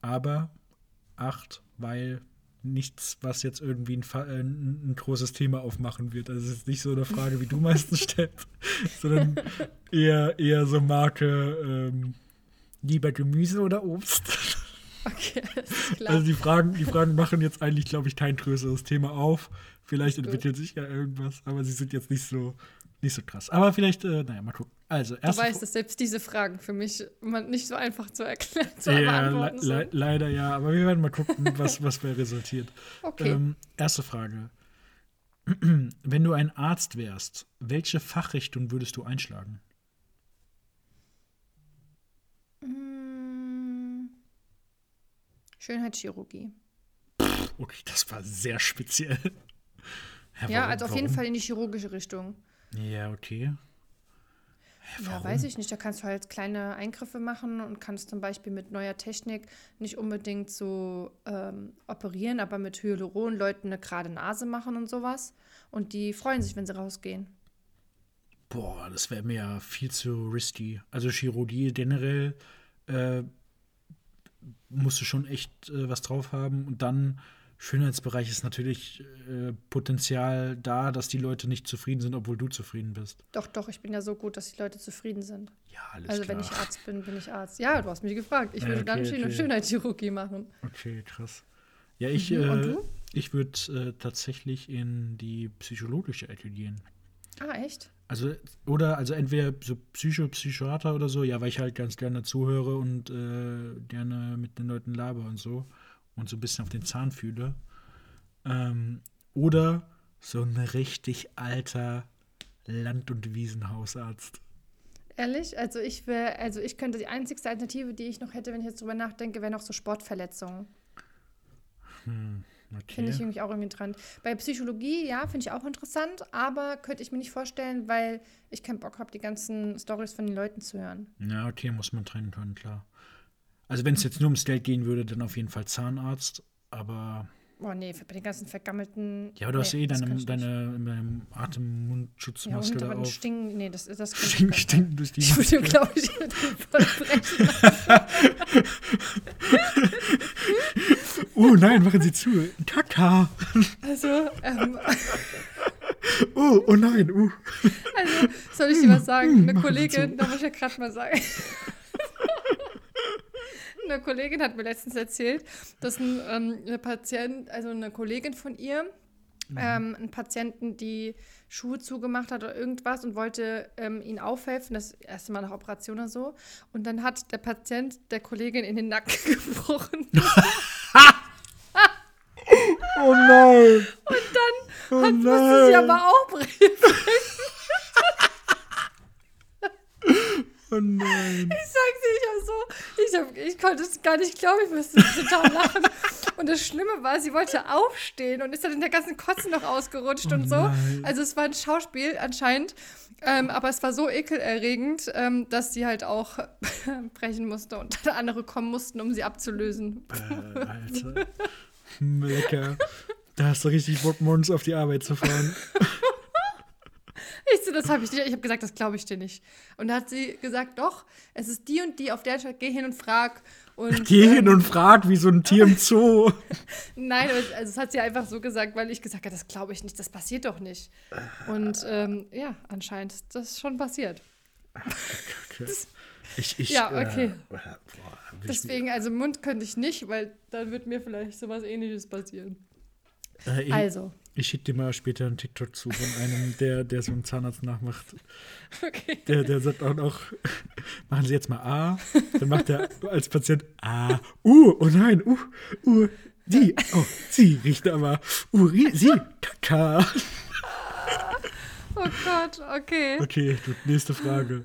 Aber acht, weil nichts, was jetzt irgendwie ein, Fa- äh, ein, ein großes Thema aufmachen wird. Also es ist nicht so eine Frage, wie du [laughs] meistens stellst, sondern eher, eher so Marke ähm, lieber Gemüse oder Obst. Okay. [laughs] Also die Fragen, die Fragen machen jetzt eigentlich, glaube ich, kein größeres Thema auf. Vielleicht entwickelt sich ja irgendwas, aber sie sind jetzt nicht so, nicht so krass. Aber vielleicht, äh, naja, mal gucken. Also, Du weißt, dass selbst diese Fragen für mich nicht so einfach zu erklären, zu ja, le le sind. leider ja, aber wir werden mal gucken, [laughs] was, was bei resultiert. Okay. Ähm, erste Frage. [clears throat] Wenn du ein Arzt wärst, welche Fachrichtung würdest du einschlagen? Schönheitschirurgie. Okay, das war sehr speziell. Ja, also auf jeden Fall in die chirurgische Richtung. Ja, okay. Ja, Warum? weiß ich nicht. Da kannst du halt kleine Eingriffe machen und kannst zum Beispiel mit neuer Technik nicht unbedingt so ähm, operieren, aber mit Hyaluron Leuten eine gerade Nase machen und sowas. Und die freuen sich, wenn sie rausgehen. Boah, das wäre mir ja viel zu risky. Also Chirurgie generell äh, musst du schon echt äh, was drauf haben. Und dann Schönheitsbereich ist natürlich äh, Potenzial da, dass die Leute nicht zufrieden sind, obwohl du zufrieden bist. Doch, doch, ich bin ja so gut, dass die Leute zufrieden sind. Ja, alles also klar. wenn ich Arzt bin, bin ich Arzt. Ja, du hast mich gefragt. Ich Ja, würde dann okay, Schön okay. Schönheitschirurgie machen. Okay, krass. Ja, ich, Mhm, äh, ich würde äh, tatsächlich in die psychologische Ecke gehen. Ah, echt? Also, oder, also entweder so Psycho, Psychiater oder so, ja, weil ich halt ganz gerne zuhöre und äh, gerne mit den Leuten laber und so und so ein bisschen auf den Zahn fühle. Ähm, oder so ein richtig alter Land- und Wiesenhausarzt. Ehrlich? Also ich wäre, also ich könnte die einzigste Alternative, die ich noch hätte, wenn ich jetzt drüber nachdenke, wäre noch so Sportverletzungen. Hm, okay. Finde ich irgendwie auch irgendwie dran. Bei Psychologie, ja, finde ich auch interessant, aber könnte ich mir nicht vorstellen, weil ich keinen Bock habe, die ganzen Stories von den Leuten zu hören. Ja, okay, muss man trennen können, klar. Also, wenn es jetzt nur ums Geld gehen würde, dann auf jeden Fall Zahnarzt, aber Oh nee, bei den ganzen vergammelten. ja, aber du hast nee, eh das deine, deine, deine Ja, Atem-Mundschutzmaske und da aber auf. Stinken, nee, das, das kann Stink, [laughs] ich stinken durch die Ich würde glaube ich, mit dem vollbrechen. [laughs] [laughs] Oh nein, machen Sie zu. Kaka. Also, ähm, [laughs] Oh, oh nein, uh. also, soll ich dir was sagen? Eine machen Sie Kollegin, da muss ich ja gerade mal sagen. [laughs] Eine Kollegin hat mir letztens erzählt, dass ein, ähm, eine Patient, also eine Kollegin von ihr, ähm, einen Patienten die Schuhe zugemacht hat oder irgendwas und wollte ähm, ihn aufhelfen, das erste Mal nach Operation oder so. Und dann hat der Patient der Kollegin in den Nacken [laughs] gebrochen. Oh nein. Und dann Oh hat, musste sie nein. aber auch brechen. Oh nein. Ich sag's dir, ich hab so, ich, hab, ich konnte es gar nicht glauben, ich musste total lachen. Und das Schlimme war, sie wollte aufstehen und ist dann in der ganzen Kotze noch ausgerutscht Oh und so. nein. Also es war ein Schauspiel anscheinend, ähm, aber es war so ekelerregend, ähm, dass sie halt auch [laughs] brechen musste und andere kommen mussten, um sie abzulösen. Äh, Alter. Lecker. Da hast du richtig Bock, morgens auf die Arbeit zu fahren. Ich so, das habe ich nicht. Ich habe gesagt, das glaube ich dir nicht. Und da hat sie gesagt, doch, es ist die und die auf der Stadt, geh hin und frag. Und, Geh hin ähm, und frag, wie so ein Tier im Zoo. [laughs] Nein, also, das hat sie einfach so gesagt, weil ich gesagt habe, das glaube ich nicht, das passiert doch nicht. Und ähm, ja, anscheinend ist das schon passiert. Okay. Ich, ich, Ja, okay. Äh, boah, Deswegen, also Mund könnte ich nicht, weil dann wird mir vielleicht sowas ähnliches passieren. Äh, ich, Also, ich schicke dir mal später einen TikTok zu von einem, [laughs] der, der so einen Zahnarzt nachmacht. okay. Der, der sagt auch noch, [laughs] machen Sie jetzt mal A. Dann macht er als Patient A. Uh, oh nein, uh, uh, die, oh, sie riecht aber, uh, rie- sie, Kaka. [laughs] Oh Gott, okay. Okay, gut, nächste Frage.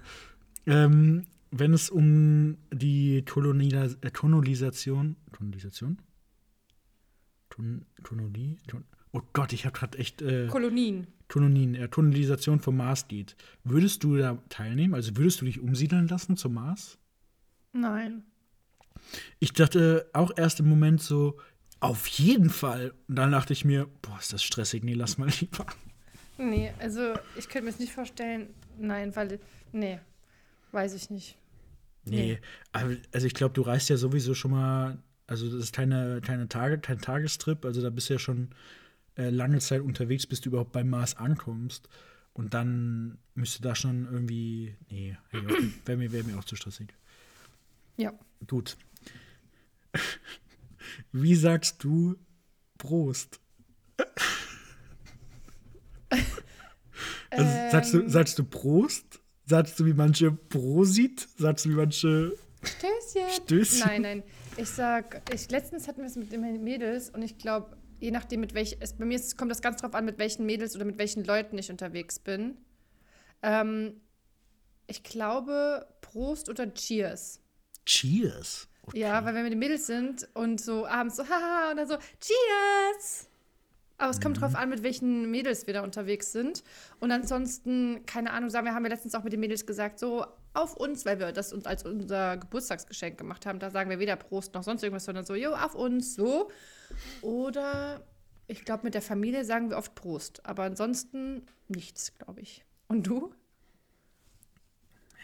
Ähm, wenn es um die Tonalisa äh, Tonalisation, Tonalisation? Ton, Tonali? Ton, oh Gott, ich habe gerade echt äh, Kolonien. Tonalin, äh, Tonalisation vom Mars geht. Würdest du da teilnehmen? Also würdest du dich umsiedeln lassen zum Mars? Nein. Ich dachte auch erst im Moment so, auf jeden Fall. Und dann dachte ich mir, boah, ist das stressig, nee, lass mal lieber. Nee, also ich könnte mir es nicht vorstellen. Nein, weil, nee, weiß ich nicht. Nee, aber, also ich glaube, du reist ja sowieso schon mal, also das ist keine, keine Tage, kein Tagestrip, also da bist du ja schon äh, lange Zeit unterwegs, bis du überhaupt beim Mars ankommst. Und dann müsste da schon irgendwie, nee, wäre mir, wär mir auch zu stressig. Ja. Gut. [laughs] Wie sagst du Prost? [laughs] Also, sagst, du, Ähm, sagst du Prost? Sagst du wie manche Prosit? Sagst du wie manche Stößchen. Stößchen? Nein, nein. Ich sag, ich, letztens hatten wir es mit den Mädels und ich glaube, je nachdem, mit welch, es, bei mir ist, kommt das ganz drauf an, mit welchen Mädels oder mit welchen Leuten ich unterwegs bin. Ähm, ich glaube, Prost oder Cheers. Cheers. Okay. Ja, weil wenn wir die Mädels sind und so abends so, haha, und dann so, Cheers! Aber es kommt mhm. drauf an, mit welchen Mädels wir da unterwegs sind. Und ansonsten, keine Ahnung, sagen wir, haben wir letztens auch mit den Mädels gesagt, so auf uns, weil wir das uns als unser Geburtstagsgeschenk gemacht haben. Da sagen wir weder Prost noch sonst irgendwas, sondern so, jo, auf uns, so. Oder ich glaube, mit der Familie sagen wir oft Prost. Aber ansonsten nichts, glaube ich. Und du?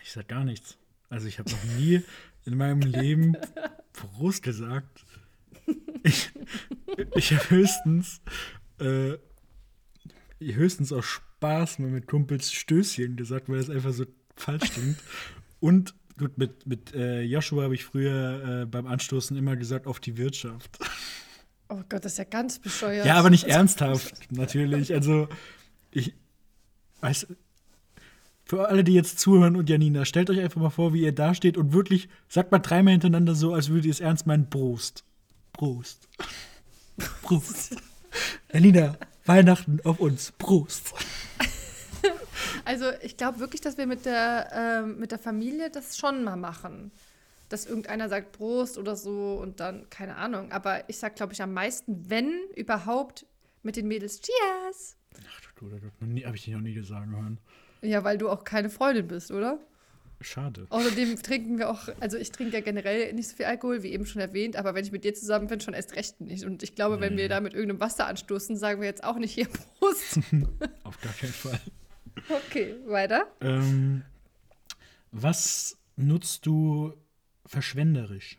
Ich sag gar nichts. Also ich habe noch nie in meinem Leben Prost gesagt. Ich, ich habe höchstens äh, höchstens aus Spaß mal mit Kumpels Stößchen gesagt, weil das einfach so falsch klingt. [laughs] Und gut, mit, mit äh, Joshua habe ich früher äh, beim Anstoßen immer gesagt, auf die Wirtschaft. Oh Gott, das ist ja ganz bescheuert. Ja, aber nicht ernsthaft, [laughs] natürlich. Also, ich weiß, für alle, die jetzt zuhören und Janina, stellt euch einfach mal vor, wie ihr da steht und wirklich sagt mal dreimal hintereinander so, als würdet ihr es ernst meinen, Prost. Prost. [laughs] Prost. Janina, Weihnachten auf uns. Prost. [laughs] Also ich glaube wirklich, dass wir mit der, äh, mit der Familie das schon mal machen. Dass irgendeiner sagt Prost oder so und dann, keine Ahnung. Aber ich sag, glaube ich, am meisten, wenn überhaupt, mit den Mädels Cheers. Ach du Gott, habe ich dich noch nie gesagt hören. Ja, weil du auch keine Freundin bist, oder? Schade. Außerdem trinken wir auch, also ich trinke ja generell nicht so viel Alkohol, wie eben schon erwähnt, aber wenn ich mit dir zusammen bin, schon erst recht nicht. Und ich glaube, wenn wir da mit irgendeinem Wasser anstoßen, sagen wir jetzt auch nicht hier Prost. [laughs] Auf gar keinen Fall. Okay, weiter. Ähm, was nutzt du verschwenderisch?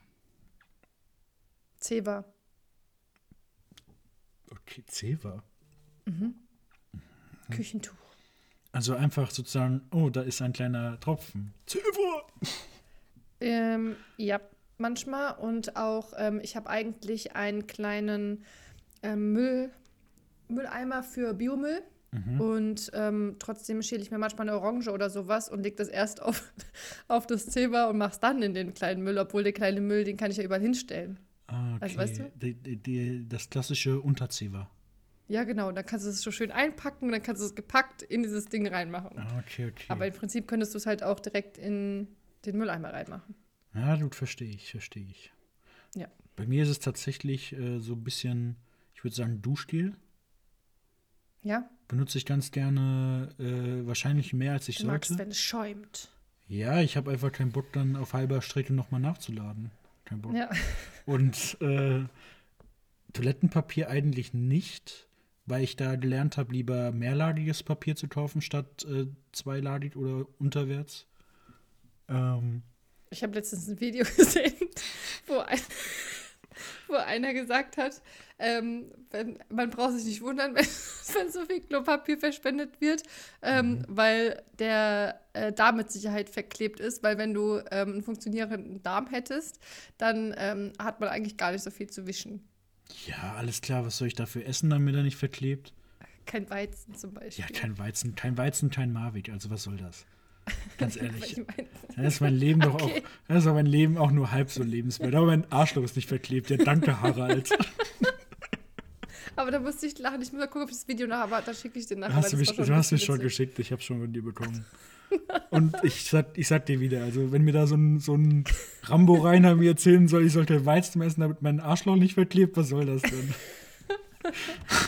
Zewa. Okay, Zewa. Mhm. Mhm. Küchentuch. Also einfach sozusagen, oh, da ist ein kleiner Tropfen. Zewa! [laughs] Ähm, ja, manchmal. Und auch, ähm, ich habe eigentlich einen kleinen ähm, Müll, Mülleimer für Biomüll. Mhm. Und ähm, trotzdem schäle ich mir manchmal eine Orange oder sowas und lege das erst auf, [laughs] auf das Zebra und mache es dann in den kleinen Müll, obwohl der kleine Müll, den kann ich ja überall hinstellen. Ah, okay. Also, weißt du? Die, die, die, das klassische Unterzebra. Ja, genau. Und dann kannst du es so schön einpacken und dann kannst du es gepackt in dieses Ding reinmachen. Ah, okay, okay. Aber im Prinzip könntest du es halt auch direkt in den Mülleimer reinmachen. Ja, gut, verstehe ich, verstehe ich. Ja. Bei mir ist es tatsächlich äh, so ein bisschen, ich würde sagen, Duschgel. Ja. Benutze ich ganz gerne, äh, wahrscheinlich mehr als ich du sollte. Magst, wenn es schäumt. Ja, ich habe einfach keinen Bock, dann auf halber Strecke nochmal nachzuladen. Kein Bock. Ja. Und äh, Toilettenpapier eigentlich nicht weil ich da gelernt habe, lieber mehrlagiges Papier zu kaufen statt äh, zweilagig oder unterwärts. Ähm, ich habe letztens ein Video [laughs] gesehen, wo, ein, wo einer gesagt hat, ähm, wenn, man braucht sich nicht wundern, [laughs] wenn, wenn so viel Klopapier verspendet wird, ähm, mhm. weil der äh, Darm mit Sicherheit verklebt ist, weil wenn du ähm, einen funktionierenden Darm hättest, dann ähm, hat man eigentlich gar nicht so viel zu wischen. Ja, alles klar, was soll ich dafür essen, damit er nicht verklebt? Kein Weizen zum Beispiel. Ja, kein Weizen, kein Weizen, kein Marvik, also was soll das? Ganz [laughs] ehrlich. dann ist mein Leben doch okay. auch, dann ist mein Leben auch nur halb so lebenswert. Aber mein Arschloch ist nicht verklebt. Ja, danke, Harald. [laughs] aber da musste ich lachen. Ich muss mal gucken, ob ich das Video noch habe. Da schicke ich dir nachher. Hast du, mich, du hast mir schon geschickt. Ich habe schon von dir bekommen. [laughs] Und ich sag, ich sag dir wieder, also wenn mir da so ein, so ein Rambo-Reiner mir erzählen soll, ich sollte Weizen essen, damit mein Arschloch nicht verklebt, was soll das denn?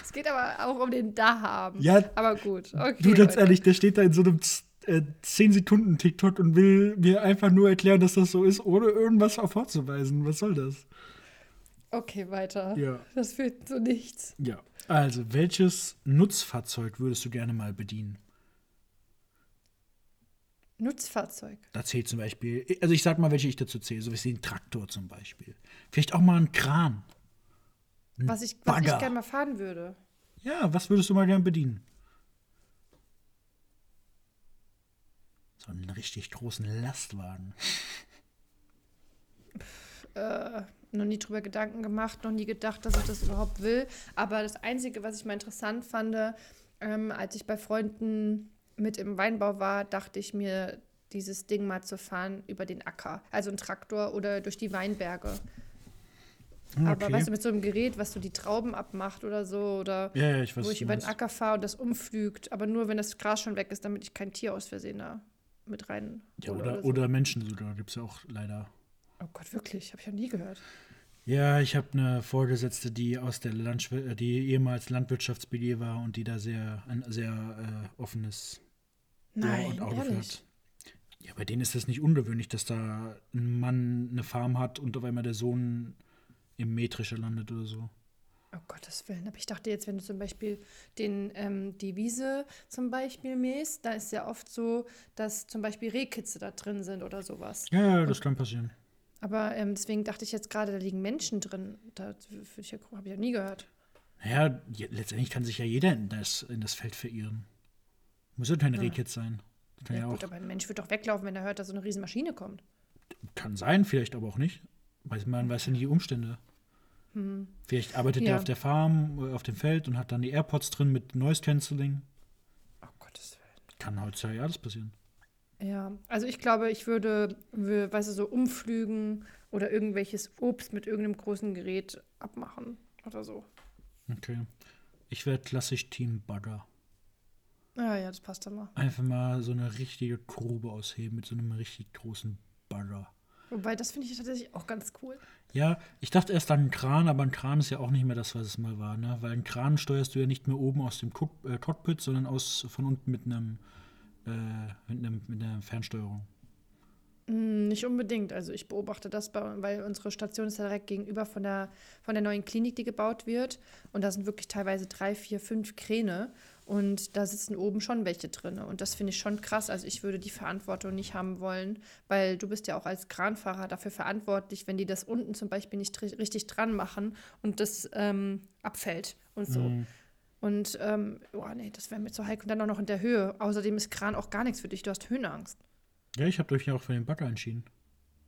es geht aber auch um den Darm. Ja, aber gut. Okay, du, ganz ehrlich, der steht da in so einem äh, 10 Sekunden TikTok und will mir einfach nur erklären, dass das so ist, ohne irgendwas vorzuweisen. Was soll das? Okay, weiter. Ja. Das führt zu nichts. Ja. Also, welches Nutzfahrzeug würdest du gerne mal bedienen? Nutzfahrzeug. Da zählt zum Beispiel, also ich sag mal, welche ich dazu zähle, so wie ein Traktor zum Beispiel. Vielleicht auch mal ein Kran. Ein was ich, was ich gerne mal fahren würde. Ja, was würdest du mal gerne bedienen? So einen richtig großen Lastwagen. Äh, noch nie drüber Gedanken gemacht, noch nie gedacht, dass ich das überhaupt will. Aber das Einzige, was ich mal interessant fand, ähm, als ich bei Freunden mit im Weinbau war, dachte ich mir, dieses Ding mal zu fahren über den Acker. Also ein Traktor oder durch die Weinberge. Aber weißt du, mit so einem Gerät, was so die Trauben abmacht oder so, oder Ja, ja, ich weiß, wo ich über den. Acker fahre und das umflügt, aber nur wenn das Gras schon weg ist, damit ich kein Tier aus Versehen da mit rein. Ja, hole oder, so. oder Menschen sogar, gibt es ja auch leider. Oh Gott, wirklich, habe ich noch nie gehört. Ja, ich habe eine Vorgesetzte, die aus der Landwir äh, die ehemals Landwirtschafts-BD war und die da sehr ein sehr äh, offenes Nein, und ehrlich. hat. Ja, bei denen ist es nicht ungewöhnlich, dass da ein Mann eine Farm hat und auf einmal der Sohn im Mähdrescher landet oder so. Oh Gottes Willen. Aber ich dachte jetzt, wenn du zum Beispiel den, ähm, die Wiese zum Beispiel mähst, da ist ja oft so, dass zum Beispiel Rehkitze da drin sind oder sowas. Ja, ja, das kann passieren. Aber ähm, deswegen dachte ich jetzt gerade, da liegen Menschen drin. Da habe ich ja nie gehört. Naja, letztendlich kann sich ja jeder in das, in das Feld verirren. Muss ja kein Ja. Rehkitz sein. Kann Ja, ja, auch, gut, aber ein Mensch wird doch weglaufen, wenn er hört, dass so eine riesen Maschine kommt. kann sein, vielleicht aber auch nicht. Weiß, man weiß ja nie die Umstände. Vielleicht arbeitet Hm. Ja. er auf der Farm, äh, auf dem Feld und hat dann die AirPods drin mit Noise Cancelling. Oh Gottes Willen. Kann heutzutage alles passieren. Ja, also ich glaube, ich würde, wür- weißt du, so umflügen oder irgendwelches Obst mit irgendeinem großen Gerät abmachen oder so. Okay. Ich wäre klassisch Team Bagger. Ja, ja, das passt dann mal. Einfach mal so eine richtige Grube ausheben mit so einem richtig großen Bagger. Wobei, das finde ich tatsächlich auch ganz cool. Ja, ich dachte erst an einen Kran, aber ein Kran ist ja auch nicht mehr das, was es mal war, ne? Weil einen Kran steuerst du ja nicht mehr oben aus dem Cook äh, Cockpit, sondern aus von unten mit einem äh, mit einem mit einer Fernsteuerung. Mm, Nicht unbedingt. Also ich beobachte das, bei, weil unsere Station ist ja direkt gegenüber von der, von der neuen Klinik, die gebaut wird. Und da sind wirklich teilweise drei, vier, fünf Kräne. Und da sitzen oben schon welche drin. Und das finde ich schon krass. Also ich würde die Verantwortung nicht haben wollen, weil du bist ja auch als Kranfahrer dafür verantwortlich, wenn die das unten zum Beispiel nicht ri- richtig dran machen und das ähm, abfällt und so. Mhm. Und ähm, oh nee, das wäre mir zu heikel. Und dann auch noch in der Höhe. Außerdem ist Kran auch gar nichts für dich. Du hast Höhenangst. Ja, ich habe mich ja auch für den Bagger entschieden.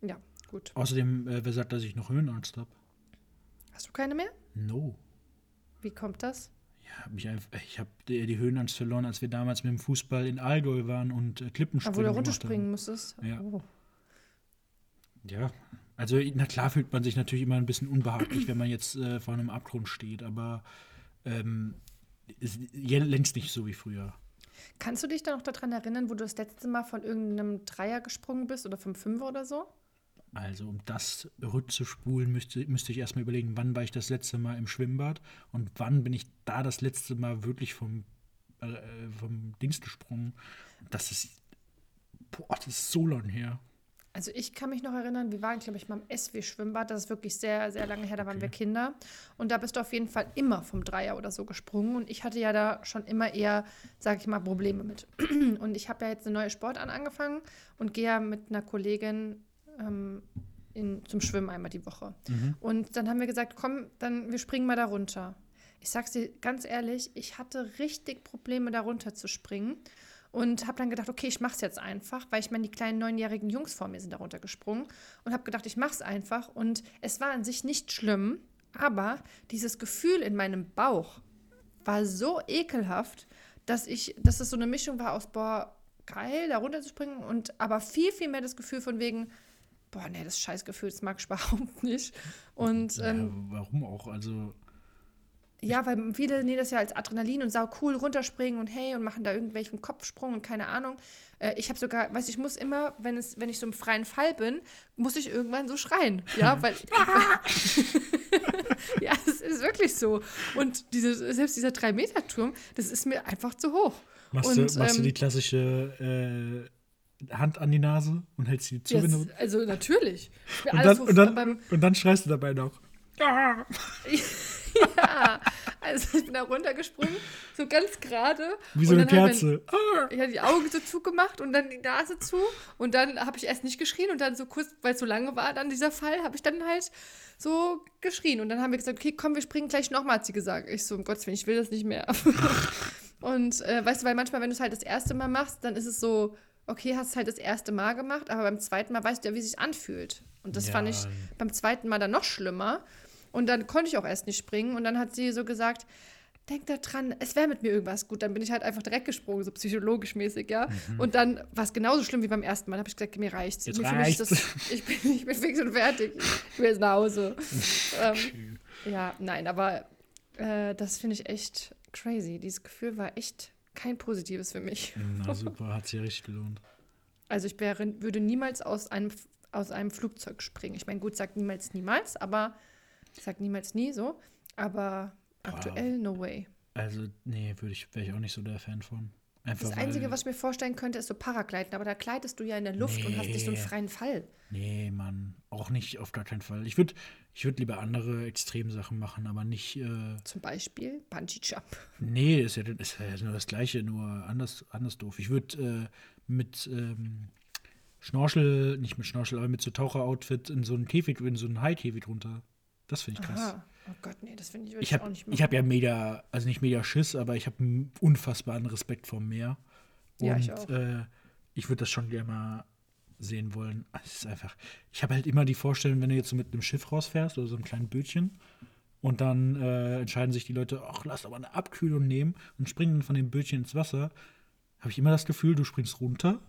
Ja, gut. Außerdem, äh, wer sagt, dass ich noch Höhenangst habe? Hast du keine mehr? No. Wie kommt das? Ja, mich einfach, ich habe die, die Höhenangst verloren, als wir damals mit dem Fußball in Allgäu waren und äh, Klippenspringen wo du runterspringen musstest? Ja. Oh. Ja, also na klar fühlt man sich natürlich immer ein bisschen unbehaglich, wenn man jetzt äh, vor einem Abgrund steht, aber ähm, ist längst nicht so wie früher. Kannst du dich da noch daran erinnern, wo du das letzte Mal von irgendeinem Dreier gesprungen bist oder vom Fünfer oder so? Also um das rückzuspulen, müsste, müsste ich erstmal überlegen, wann war ich das letzte Mal im Schwimmbad und wann bin ich da das letzte Mal wirklich vom, äh, vom Dings gesprungen. Das ist, boah, das ist so lang her. Also ich kann mich noch erinnern, wir waren, glaube ich, mal im SW-Schwimmbad. Das ist wirklich sehr, sehr lange her, da waren wir Kinder. Und da bist du auf jeden Fall immer vom Dreier oder so gesprungen. Und ich hatte ja da schon immer eher, sage ich mal, Probleme mit. [clears throat] Und ich habe ja jetzt eine neue Sportart angefangen und gehe ja mit einer Kollegin ähm, in, zum Schwimmen einmal die Woche. Und dann haben wir gesagt, komm, dann wir springen mal da runter. Ich sag's dir ganz ehrlich, ich hatte richtig Probleme, da runter zu springen. Und habe dann gedacht, okay, ich mach's jetzt einfach, weil ich meine, die kleinen neunjährigen Jungs vor mir sind da runtergesprungen. Und habe gedacht, ich mach's einfach. Und es war an sich nicht schlimm, aber dieses Gefühl in meinem Bauch war so ekelhaft, dass ich, dass es so eine Mischung war aus, boah, geil, da runterzuspringen und aber viel, viel mehr das Gefühl von wegen, boah, nee, das Scheißgefühl, das mag ich [laughs] überhaupt nicht. Und ähm, ja, warum auch? Also, ja, weil viele nehmen das ja als Adrenalin und sau cool runterspringen und hey und machen da irgendwelchen Kopfsprung und keine Ahnung. Äh, ich habe sogar, weiß ich muss immer, wenn es, wenn ich so im freien Fall bin, muss ich irgendwann so schreien. Ja, [laughs] weil. [laughs] ja, es ist wirklich so. Und diese, selbst dieser 3-Meter-Turm, das ist mir einfach zu hoch. machst, und, du, machst du ähm, die klassische äh, Hand an die Nase und hältst sie zu, Ja, wenn du. es- also natürlich. Und dann, so und, dann, und dann schreist du dabei noch. [laughs] ja, also ich bin da runtergesprungen, so ganz gerade. Wie so eine mein- Kerze. Ah. Ich hatte die Augen so zugemacht und dann die Nase zu. Und dann habe ich erst nicht geschrien und dann so kurz, weil es so lange war, dann dieser Fall, habe ich dann halt so geschrien. Und dann haben wir gesagt, okay, komm, wir springen gleich nochmal, hat sie gesagt. Ich so, um Gottes Willen, ich will das nicht mehr. [laughs] und äh, weißt du, weil manchmal, wenn du es halt das erste Mal machst, dann ist es so, okay, hast es halt das erste Mal gemacht, aber beim zweiten Mal weißt du ja, wie es sich anfühlt. Und das Ja. fand ich beim zweiten Mal dann noch schlimmer. Und dann konnte ich auch erst nicht springen. Und dann hat sie so gesagt, denk da dran, es wäre mit mir irgendwas gut. Dann bin ich halt einfach direkt gesprungen, so psychologisch mäßig, ja. Und dann war es genauso schlimm wie beim ersten Mal. Da habe ich gesagt, mir reicht's. Jetzt mir reicht's. das, ich, bin, ich bin fix und fertig. Ich will jetzt nach Hause. [laughs] ähm, ja, nein, aber äh, das finde ich echt crazy. Dieses Gefühl war echt kein positives für mich. Na [laughs] super, hat sich ja richtig gelohnt. Also ich wäre, würde niemals aus einem, aus einem Flugzeug springen. Ich meine, gut, sagt niemals niemals, aber sagt niemals nie so. Aber aktuell no way. Also, nee, würde ich, wäre ich auch nicht so der Fan von. Einfach Das Einzige, was ich mir vorstellen könnte, ist so Paragleiten, aber da gleitest du ja in der Luft und hast nicht so einen Nee. freien Fall. Nee, Mann, auch nicht, auf gar keinen Fall. Ich würde ich würd lieber andere Extremsachen machen, aber nicht, äh, Zum Beispiel Bungee Jump. nee, ist ja, ist ja nur das Gleiche, nur anders, anders doof. Ich würde äh, mit ähm, Schnorchel, nicht mit Schnorchel, aber mit so Taucheroutfit in so einen Käfig, in so einen Hai-Käfig runter. Das finde ich krass. Aha. Oh Gott, nee, das finde ich, Ich ich auch habe nicht ich hab ja mega, also nicht mega Schiss, aber ich habe einen unfassbaren Respekt vor dem Meer. Und Ja, ich auch. Äh, ich würde das schon gerne mal sehen wollen. Es ist einfach, ich habe halt immer die Vorstellung, wenn du jetzt so mit einem Schiff rausfährst oder so einem kleinen Bötchen und dann äh, entscheiden sich die Leute, ach, lass aber eine Abkühlung nehmen und springen dann von dem Bötchen ins Wasser, habe ich immer das Gefühl, du springst runter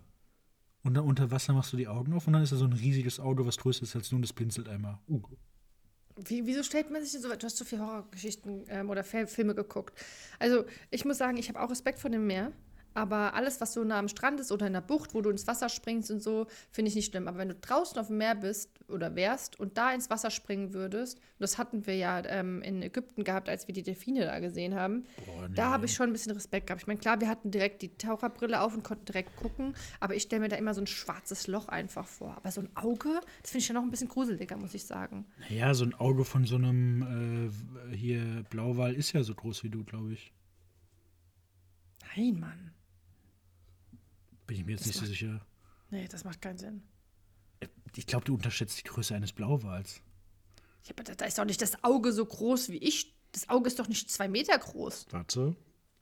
und dann unter Wasser machst du die Augen auf und dann ist da so ein riesiges Auto, was größer ist als du und das blinzelt einmal. Uh. Wie, wieso stellt man sich denn so Du hast so viele Horrorgeschichten ähm, oder Filme geguckt. Also, ich muss sagen, ich habe auch Respekt vor dem Meer. Aber alles, was so nah am Strand ist oder in der Bucht, wo du ins Wasser springst und so, finde ich nicht schlimm. Aber wenn du draußen auf dem Meer bist oder wärst und da ins Wasser springen würdest, und das hatten wir ja ähm, in Ägypten gehabt, als wir die Delfine da gesehen haben, Boah, nee. da habe ich schon ein bisschen Respekt gehabt. Ich meine, klar, wir hatten direkt die Taucherbrille auf und konnten direkt gucken, aber ich stelle mir da immer so ein schwarzes Loch einfach vor. Aber so ein Auge, das finde ich ja noch ein bisschen gruseliger, muss ich sagen. Ja, so ein Auge von so einem äh, hier Blauwal ist ja so groß wie du, glaube ich. Nein, Mann. Bin ich mir jetzt Das nicht so sicher. Nee, das macht keinen Sinn. Ich glaube, du unterschätzt die Größe eines Blauwals. Ja, aber da, ist doch nicht das Auge so groß wie ich. Das Auge ist doch nicht zwei Meter groß. Warte,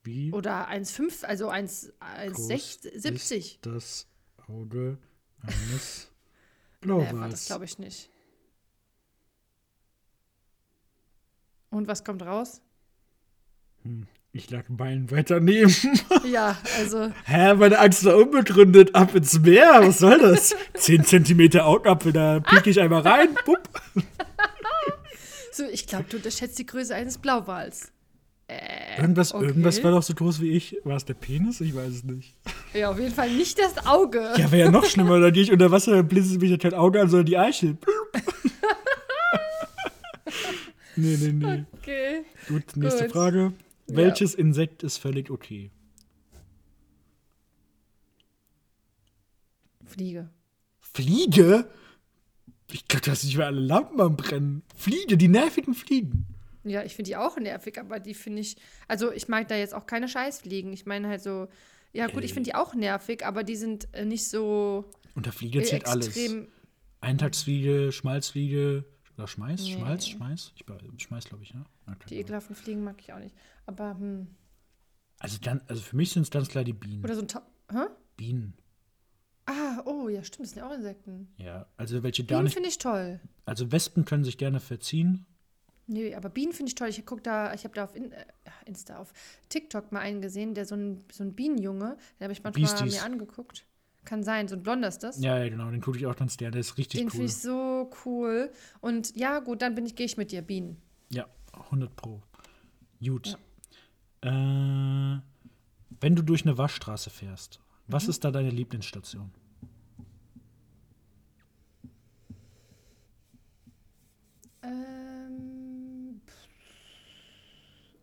wie Oder 1,5, also 1, groß 1,70. ist das Auge eines [laughs] Nee, war das Blauwals? glaube ich nicht. Und was kommt raus? Ich lag Meilen weiter neben. [laughs] Ja, also Hä, meine Angst war unbegründet. Ab ins Meer, was soll das? 10 Zentimeter Augapfel, da piek ich einmal rein. Bupp. so, ich glaube, du unterschätzt die Größe eines Blauwals. Äh, Irgendwas, okay. irgendwas war doch so groß wie ich. War es der Penis? Ich weiß es nicht. Ja, auf jeden Fall nicht das Auge. Ja, wäre ja noch schlimmer. Da gehe ich unter Wasser, dann blinzelt mich kein Auge an, sondern die Eichel. [laughs] nee, nee, nee. Okay. Gut, nächste Gut. Frage. Ja. Welches Insekt ist völlig okay? Fliege. Fliege? Ich glaube, da hast nicht mehr alle Lampen am Brennen. Fliege, die nervigen Fliegen. Ja, ich finde die auch nervig, aber die finde ich. Also, ich mag da jetzt auch keine Scheißfliegen. Ich meine halt so. Ja, gut, ich finde die auch nervig, aber die sind äh, nicht so Unter Fliege äh, zählt alles. extrem. Eintagsfliege, Schmalzfliege. Oder Schmeiß? Nee. Schmalz? Schmeiß? Ich, Schmeiß, glaube ich, ne? Okay, Die ekelhaften Fliegen mag ich auch nicht. Aber, hm. Also, dann, also für mich sind es ganz klar die Bienen. Oder so ein. Ta Hä? Bienen. Ah, oh, ja, stimmt, das sind ja auch Insekten. Ja, also welche gar Bienen finde ich toll. Also Wespen können sich gerne verziehen. Nee, aber Bienen finde ich toll. Ich guck da, ich habe da auf In äh, Insta, auf TikTok mal einen gesehen, der so ein, so ein Bienenjunge, den habe ich manchmal Beasties. mir angeguckt. Kann sein, so ein blonder ist das. Ja, ja, genau, den gucke ich auch ganz gerne. Der ist richtig Den cool. finde ich so cool. Und ja, gut, dann bin ich, gehe ich mit dir, Bienen. Ja, 100 Pro. Gut. Äh, wenn du durch eine Waschstraße fährst, was Mhm. ist da deine Lieblingsstation? Ähm,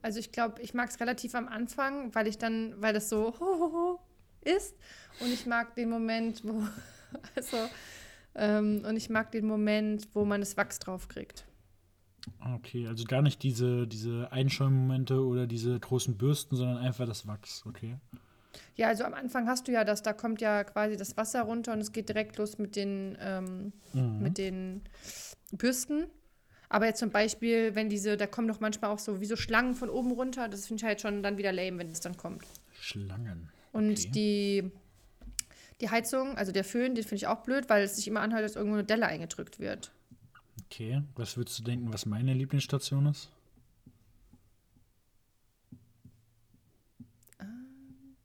also ich glaube, ich mag es relativ am Anfang, weil ich dann, weil das so hohoho ist. Und ich mag den Moment, wo, [laughs] also, ähm, und ich mag den Moment, wo man das Wachs drauf kriegt. Okay, also gar nicht diese, diese Einschäummomente oder diese großen Bürsten, sondern einfach das Wachs, okay? Ja, also am Anfang hast du ja das, da kommt ja quasi das Wasser runter und es geht direkt los mit den, ähm, Mhm. mit den Bürsten. Aber jetzt zum Beispiel, wenn diese, da kommen doch manchmal auch so wie so Schlangen von oben runter, das finde ich halt schon dann wieder lame, wenn es dann kommt. Schlangen. Und okay. die, die Heizung, also der Föhn, den finde ich auch blöd, weil es sich immer anhört, dass irgendwo eine Delle eingedrückt wird. Okay, was würdest du denken, was meine Lieblingsstation ist? Ähm.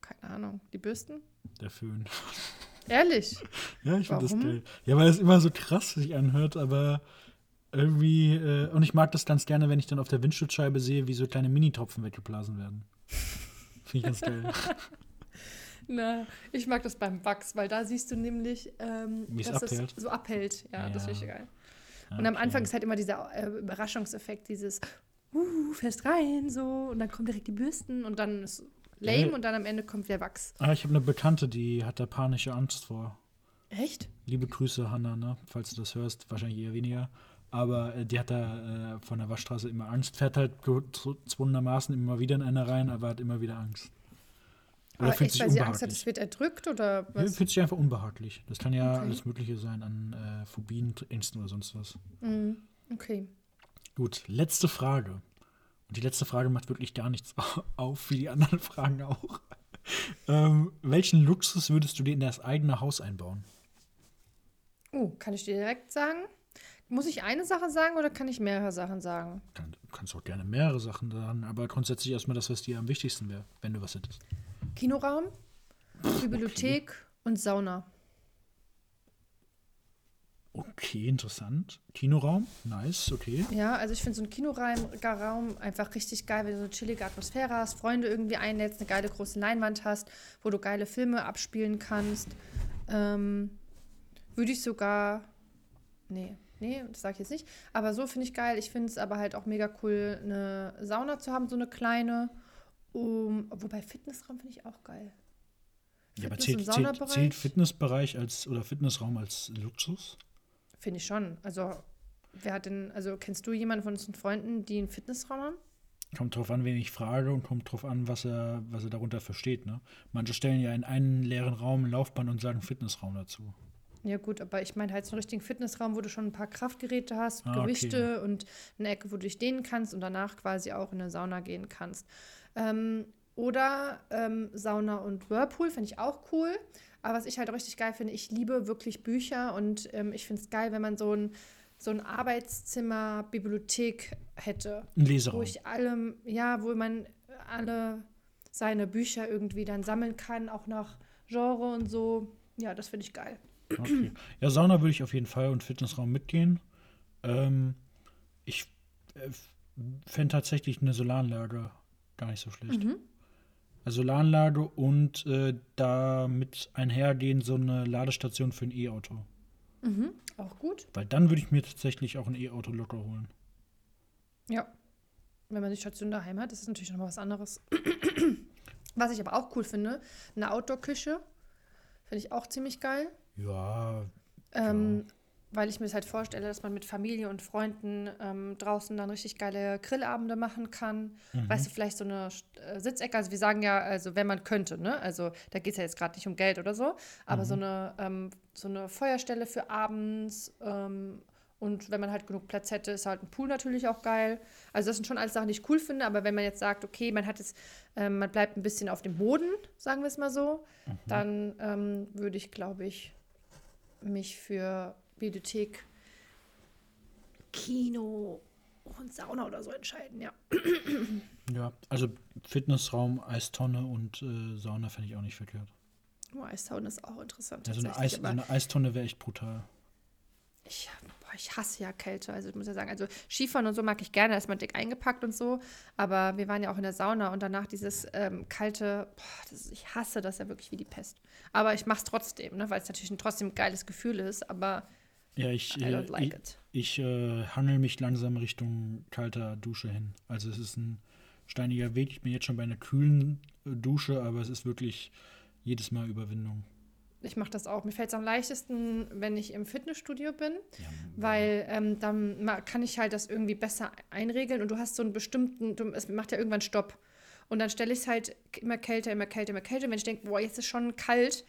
Keine Ahnung. Die Bürsten? Der Föhn. Ehrlich? [laughs] ja, ich finde das geil. Ja, weil es immer so krass sich anhört, aber irgendwie, äh, und ich mag das ganz gerne, wenn ich dann auf der Windschutzscheibe sehe, wie so kleine Minitropfen weggeblasen werden. [laughs] Finde ich ganz geil. Na, ich mag das beim Wachs, weil da siehst du nämlich, ähm, dass abhält. es so abhält. Ja, das Ja. finde ich geil. Und am Okay. Anfang ist halt immer dieser äh, Überraschungseffekt, dieses uh, fährst rein, so, und dann kommen direkt die Bürsten und dann ist lame Ja. und dann am Ende kommt der Wachs. Ah, ich habe eine Bekannte, die hat da panische Angst vor. Echt? Liebe Grüße, Hanna, ne? falls du das hörst, wahrscheinlich eher weniger. Aber äh, die hat da äh, von der Waschstraße immer Angst, fährt halt gezwungenermaßen immer wieder in eine rein, aber hat immer wieder Angst. Oder Aber fühlt echt, sich weil sie Angst hat, es wird erdrückt oder Ja, was? fühlt sich einfach unbehaglich. Das kann ja Okay. alles Mögliche sein an äh, Phobien, Ängsten oder sonst was. Mhm. Okay. Gut, letzte Frage. Und die letzte Frage macht wirklich gar nichts [laughs] auf, wie die anderen [laughs] Fragen auch. ähm, welchen Luxus würdest du dir in das eigene Haus einbauen? Oh, kann ich dir direkt sagen? Muss ich eine Sache sagen oder kann ich mehrere Sachen sagen? Kann, du kannst auch gerne mehrere Sachen sagen, aber grundsätzlich erstmal das, was dir am wichtigsten wäre, wenn du was hättest. Kinoraum, Bibliothek und Sauna. Okay, interessant. Kinoraum, nice, okay. Ja, also ich finde so einen Kinoraum Raum einfach richtig geil, wenn du so eine chillige Atmosphäre hast, Freunde irgendwie einlädst, eine geile große Leinwand hast, wo du geile Filme abspielen kannst. Ähm, Würde ich sogar. Nee, nee, das sage ich jetzt nicht. Aber so finde ich geil. Ich finde es aber halt auch mega cool, eine Sauna zu haben, so eine kleine. Um, wobei Fitnessraum finde ich auch geil. Ja, aber Fitness- zählt, zählt, zählt Fitnessbereich als oder Fitnessraum als Luxus? Finde ich schon. Also, wer hat denn, also kennst du jemanden von unseren Freunden, die einen Fitnessraum haben? Kommt drauf an, wen ich frage und kommt drauf an, was er, was er darunter versteht. Ne? Manche stellen ja in einen leeren Raum ein Laufband und sagen Fitnessraum dazu. Ja, gut, aber ich meine halt so einen richtigen Fitnessraum, wo du schon ein paar Kraftgeräte hast, Ah, okay. Gewichte und eine Ecke, wo du dich dehnen kannst und danach quasi auch in eine Sauna gehen kannst. Ähm, oder ähm, Sauna und Whirlpool finde ich auch cool. Aber was ich halt richtig geil finde, ich liebe wirklich Bücher und ähm, ich finde es geil, wenn man so ein, so ein Arbeitszimmer, Bibliothek hätte. Ein Wo Leseraum. ich allem, ja, wo man alle seine Bücher irgendwie dann sammeln kann, auch nach Genre und so. Ja, das finde ich geil. Okay. Ja, Sauna würde ich auf jeden Fall und Fitnessraum mitgehen. Ähm, ich äh, fände tatsächlich eine Solaranlage gar nicht so schlecht. Mhm. Also Solaranlage und äh, damit einhergehen so eine Ladestation für ein E-Auto. Mhm. Auch gut. Weil dann würde ich mir tatsächlich auch ein E-Auto locker holen. Ja. Wenn man die Station daheim hat, ist es natürlich noch mal was anderes. was ich aber auch cool finde, eine Outdoor-Küche. Finde ich auch ziemlich geil. Ja, Ähm, Weil ich mir das halt vorstelle, dass man mit Familie und Freunden ähm, draußen dann richtig geile Grillabende machen kann. Mhm. Weißt du, vielleicht so eine äh, Sitzecke. Also wir sagen ja, also wenn man könnte, ne? Also da geht es ja jetzt gerade nicht um Geld oder so, aber Mhm. so, eine, ähm, so eine Feuerstelle für abends. Ähm, und wenn man halt genug Platz hätte, ist halt ein Pool natürlich auch geil. Also das sind schon alles Sachen, die ich cool finde. Aber wenn man jetzt sagt, okay, man hat jetzt, ähm, man bleibt ein bisschen auf dem Boden, sagen wir es mal so, Mhm. dann ähm, würde ich, glaube ich, mich für Bibliothek, Kino und Sauna oder so entscheiden, ja. ja. Also Fitnessraum, Eistonne und äh, Sauna fände ich auch nicht verkehrt. Oh, Eissauna ist auch interessant. Ja, so, eine Eis, eine Eistonne wäre echt brutal. ich, boah, ich hasse ja Kälte. Also ich muss ja sagen, also Skifahren und so mag ich gerne, da ist man dick eingepackt und so. Aber wir waren ja auch in der Sauna und danach dieses ähm, kalte, boah, das, ich hasse das ja wirklich wie die Pest. Aber ich mache es trotzdem, ne, weil es natürlich ein trotzdem geiles Gefühl ist, aber Ja, ich, I äh, don't like ich, it. ich äh, hangel mich langsam Richtung kalter Dusche hin. Also es ist ein steiniger Weg. Ich bin jetzt schon bei einer kühlen äh, Dusche, aber es ist wirklich jedes Mal Überwindung. Ich mache das auch. Mir fällt es am leichtesten, wenn ich im Fitnessstudio bin, Ja, weil ähm, dann kann ich halt das irgendwie besser einregeln und du hast so einen bestimmten, du, es macht ja irgendwann Stopp. Und dann stelle ich es halt immer kälter, immer kälter, immer kälter. Und wenn ich denke, boah, jetzt ist schon kalt,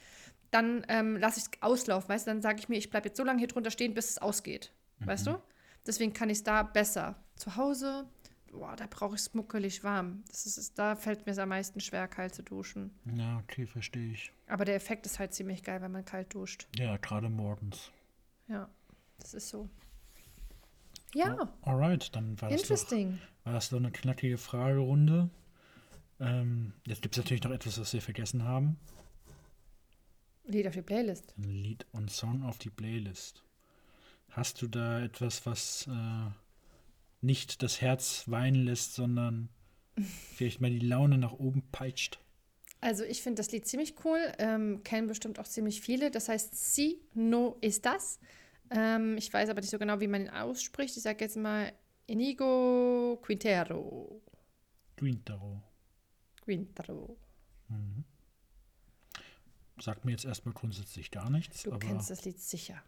dann ähm, lasse ich es auslaufen, weißt du? Dann sage ich mir, ich bleibe jetzt so lange hier drunter stehen, bis es ausgeht, weißt du? Deswegen kann ich es da besser. Zu Hause, boah, da brauche ich es muckelig warm. Das ist, da fällt mir es am meisten schwer, kalt zu duschen. ja okay, verstehe ich. Aber der Effekt ist halt ziemlich geil, wenn man kalt duscht. Ja, gerade morgens. Ja, das ist so. Ja, Alright, dann war das, doch, war das doch eine knackige Fragerunde. Ähm, jetzt gibt es natürlich noch etwas, was wir vergessen haben. Lied auf die Playlist. Ein Lied und Song auf die Playlist. Hast du da etwas, was äh, nicht das Herz weinen lässt, sondern [laughs] vielleicht mal die Laune nach oben peitscht? Also ich finde das Lied ziemlich cool, ähm, kennen bestimmt auch ziemlich viele. Das heißt Si no estas. Ähm, ich weiß aber nicht so genau, wie man ihn ausspricht. Ich sage jetzt mal Inigo Quintero. Quintero. Quintero. Mhm. Sagt mir jetzt erstmal grundsätzlich gar nichts. Du kennst das Lied sicher.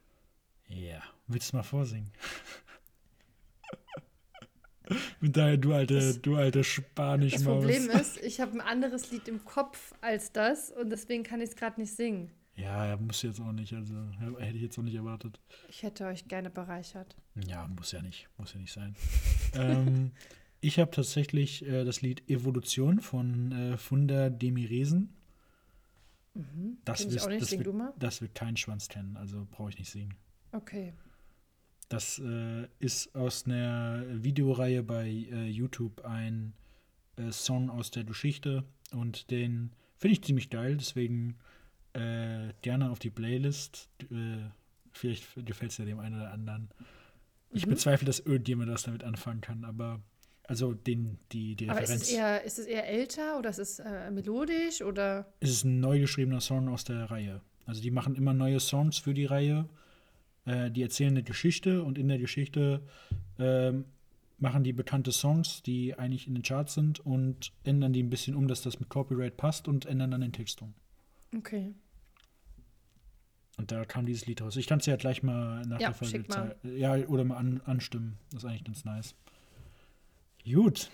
Ja, willst du mal vorsingen? [laughs] Mit daher, du alte, Das- du alte spanisch Das Problem ist, ich habe ein anderes Lied im Kopf als das und deswegen kann ich es gerade nicht singen. Ja, er muss jetzt auch nicht, also hätte ich jetzt auch nicht erwartet. Ich hätte euch gerne bereichert. Ja, muss ja nicht, muss ja nicht sein. [laughs] ähm, ich habe tatsächlich äh, das Lied Evolution von äh, Funda Demiresen. Mhm. Das, wirst- auch nicht, das, sing wird, du mal. das wird kein Schwanz kennen, also brauche ich nicht singen. Okay. Das äh, ist aus einer Videoreihe bei äh, YouTube ein äh, Song aus der Geschichte und den finde ich ziemlich geil, deswegen äh, gerne auf die Playlist. Äh, vielleicht gefällt es ja dem einen oder anderen. Ich Mhm. bezweifle, dass irgendjemand das damit anfangen kann, aber also den, die, die Aber ist Referenz. es, eher, ist es eher älter oder ist es äh, melodisch oder? es ist ein neu geschriebener Song aus der Reihe. Also die machen immer neue Songs für die Reihe. Äh, die erzählen eine Geschichte und in der Geschichte ähm, machen die bekannte Songs, die eigentlich in den Charts sind und ändern die ein bisschen um, dass das mit Copyright passt und ändern dann den Text um. Okay. Und da kam dieses Lied raus. Ich kann es ja gleich mal nach Ja, der Folge schick mal. zei- Ja, oder mal an, anstimmen. Das ist eigentlich ganz nice. Gut.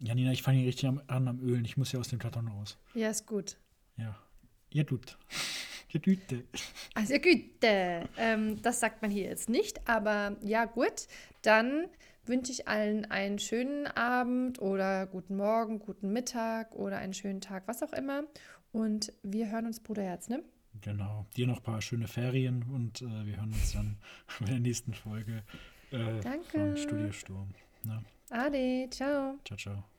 Janina, ich fange hier richtig an am Ölen. Ich muss ja aus dem Karton raus. Ja, ist gut. Ja. Ja, gut. Ja, Güte. Also Güte, ähm, das sagt man hier jetzt nicht, aber ja gut, dann wünsche ich allen einen schönen Abend oder guten Morgen, guten Mittag oder einen schönen Tag, was auch immer. Und wir hören uns, Bruderherz, ne? Genau. Dir noch ein paar schöne Ferien und äh, wir hören uns dann [laughs] bei der nächsten Folge äh, Danke. von Studio Sturm. Na, Ade, ciao. ciao, ciao.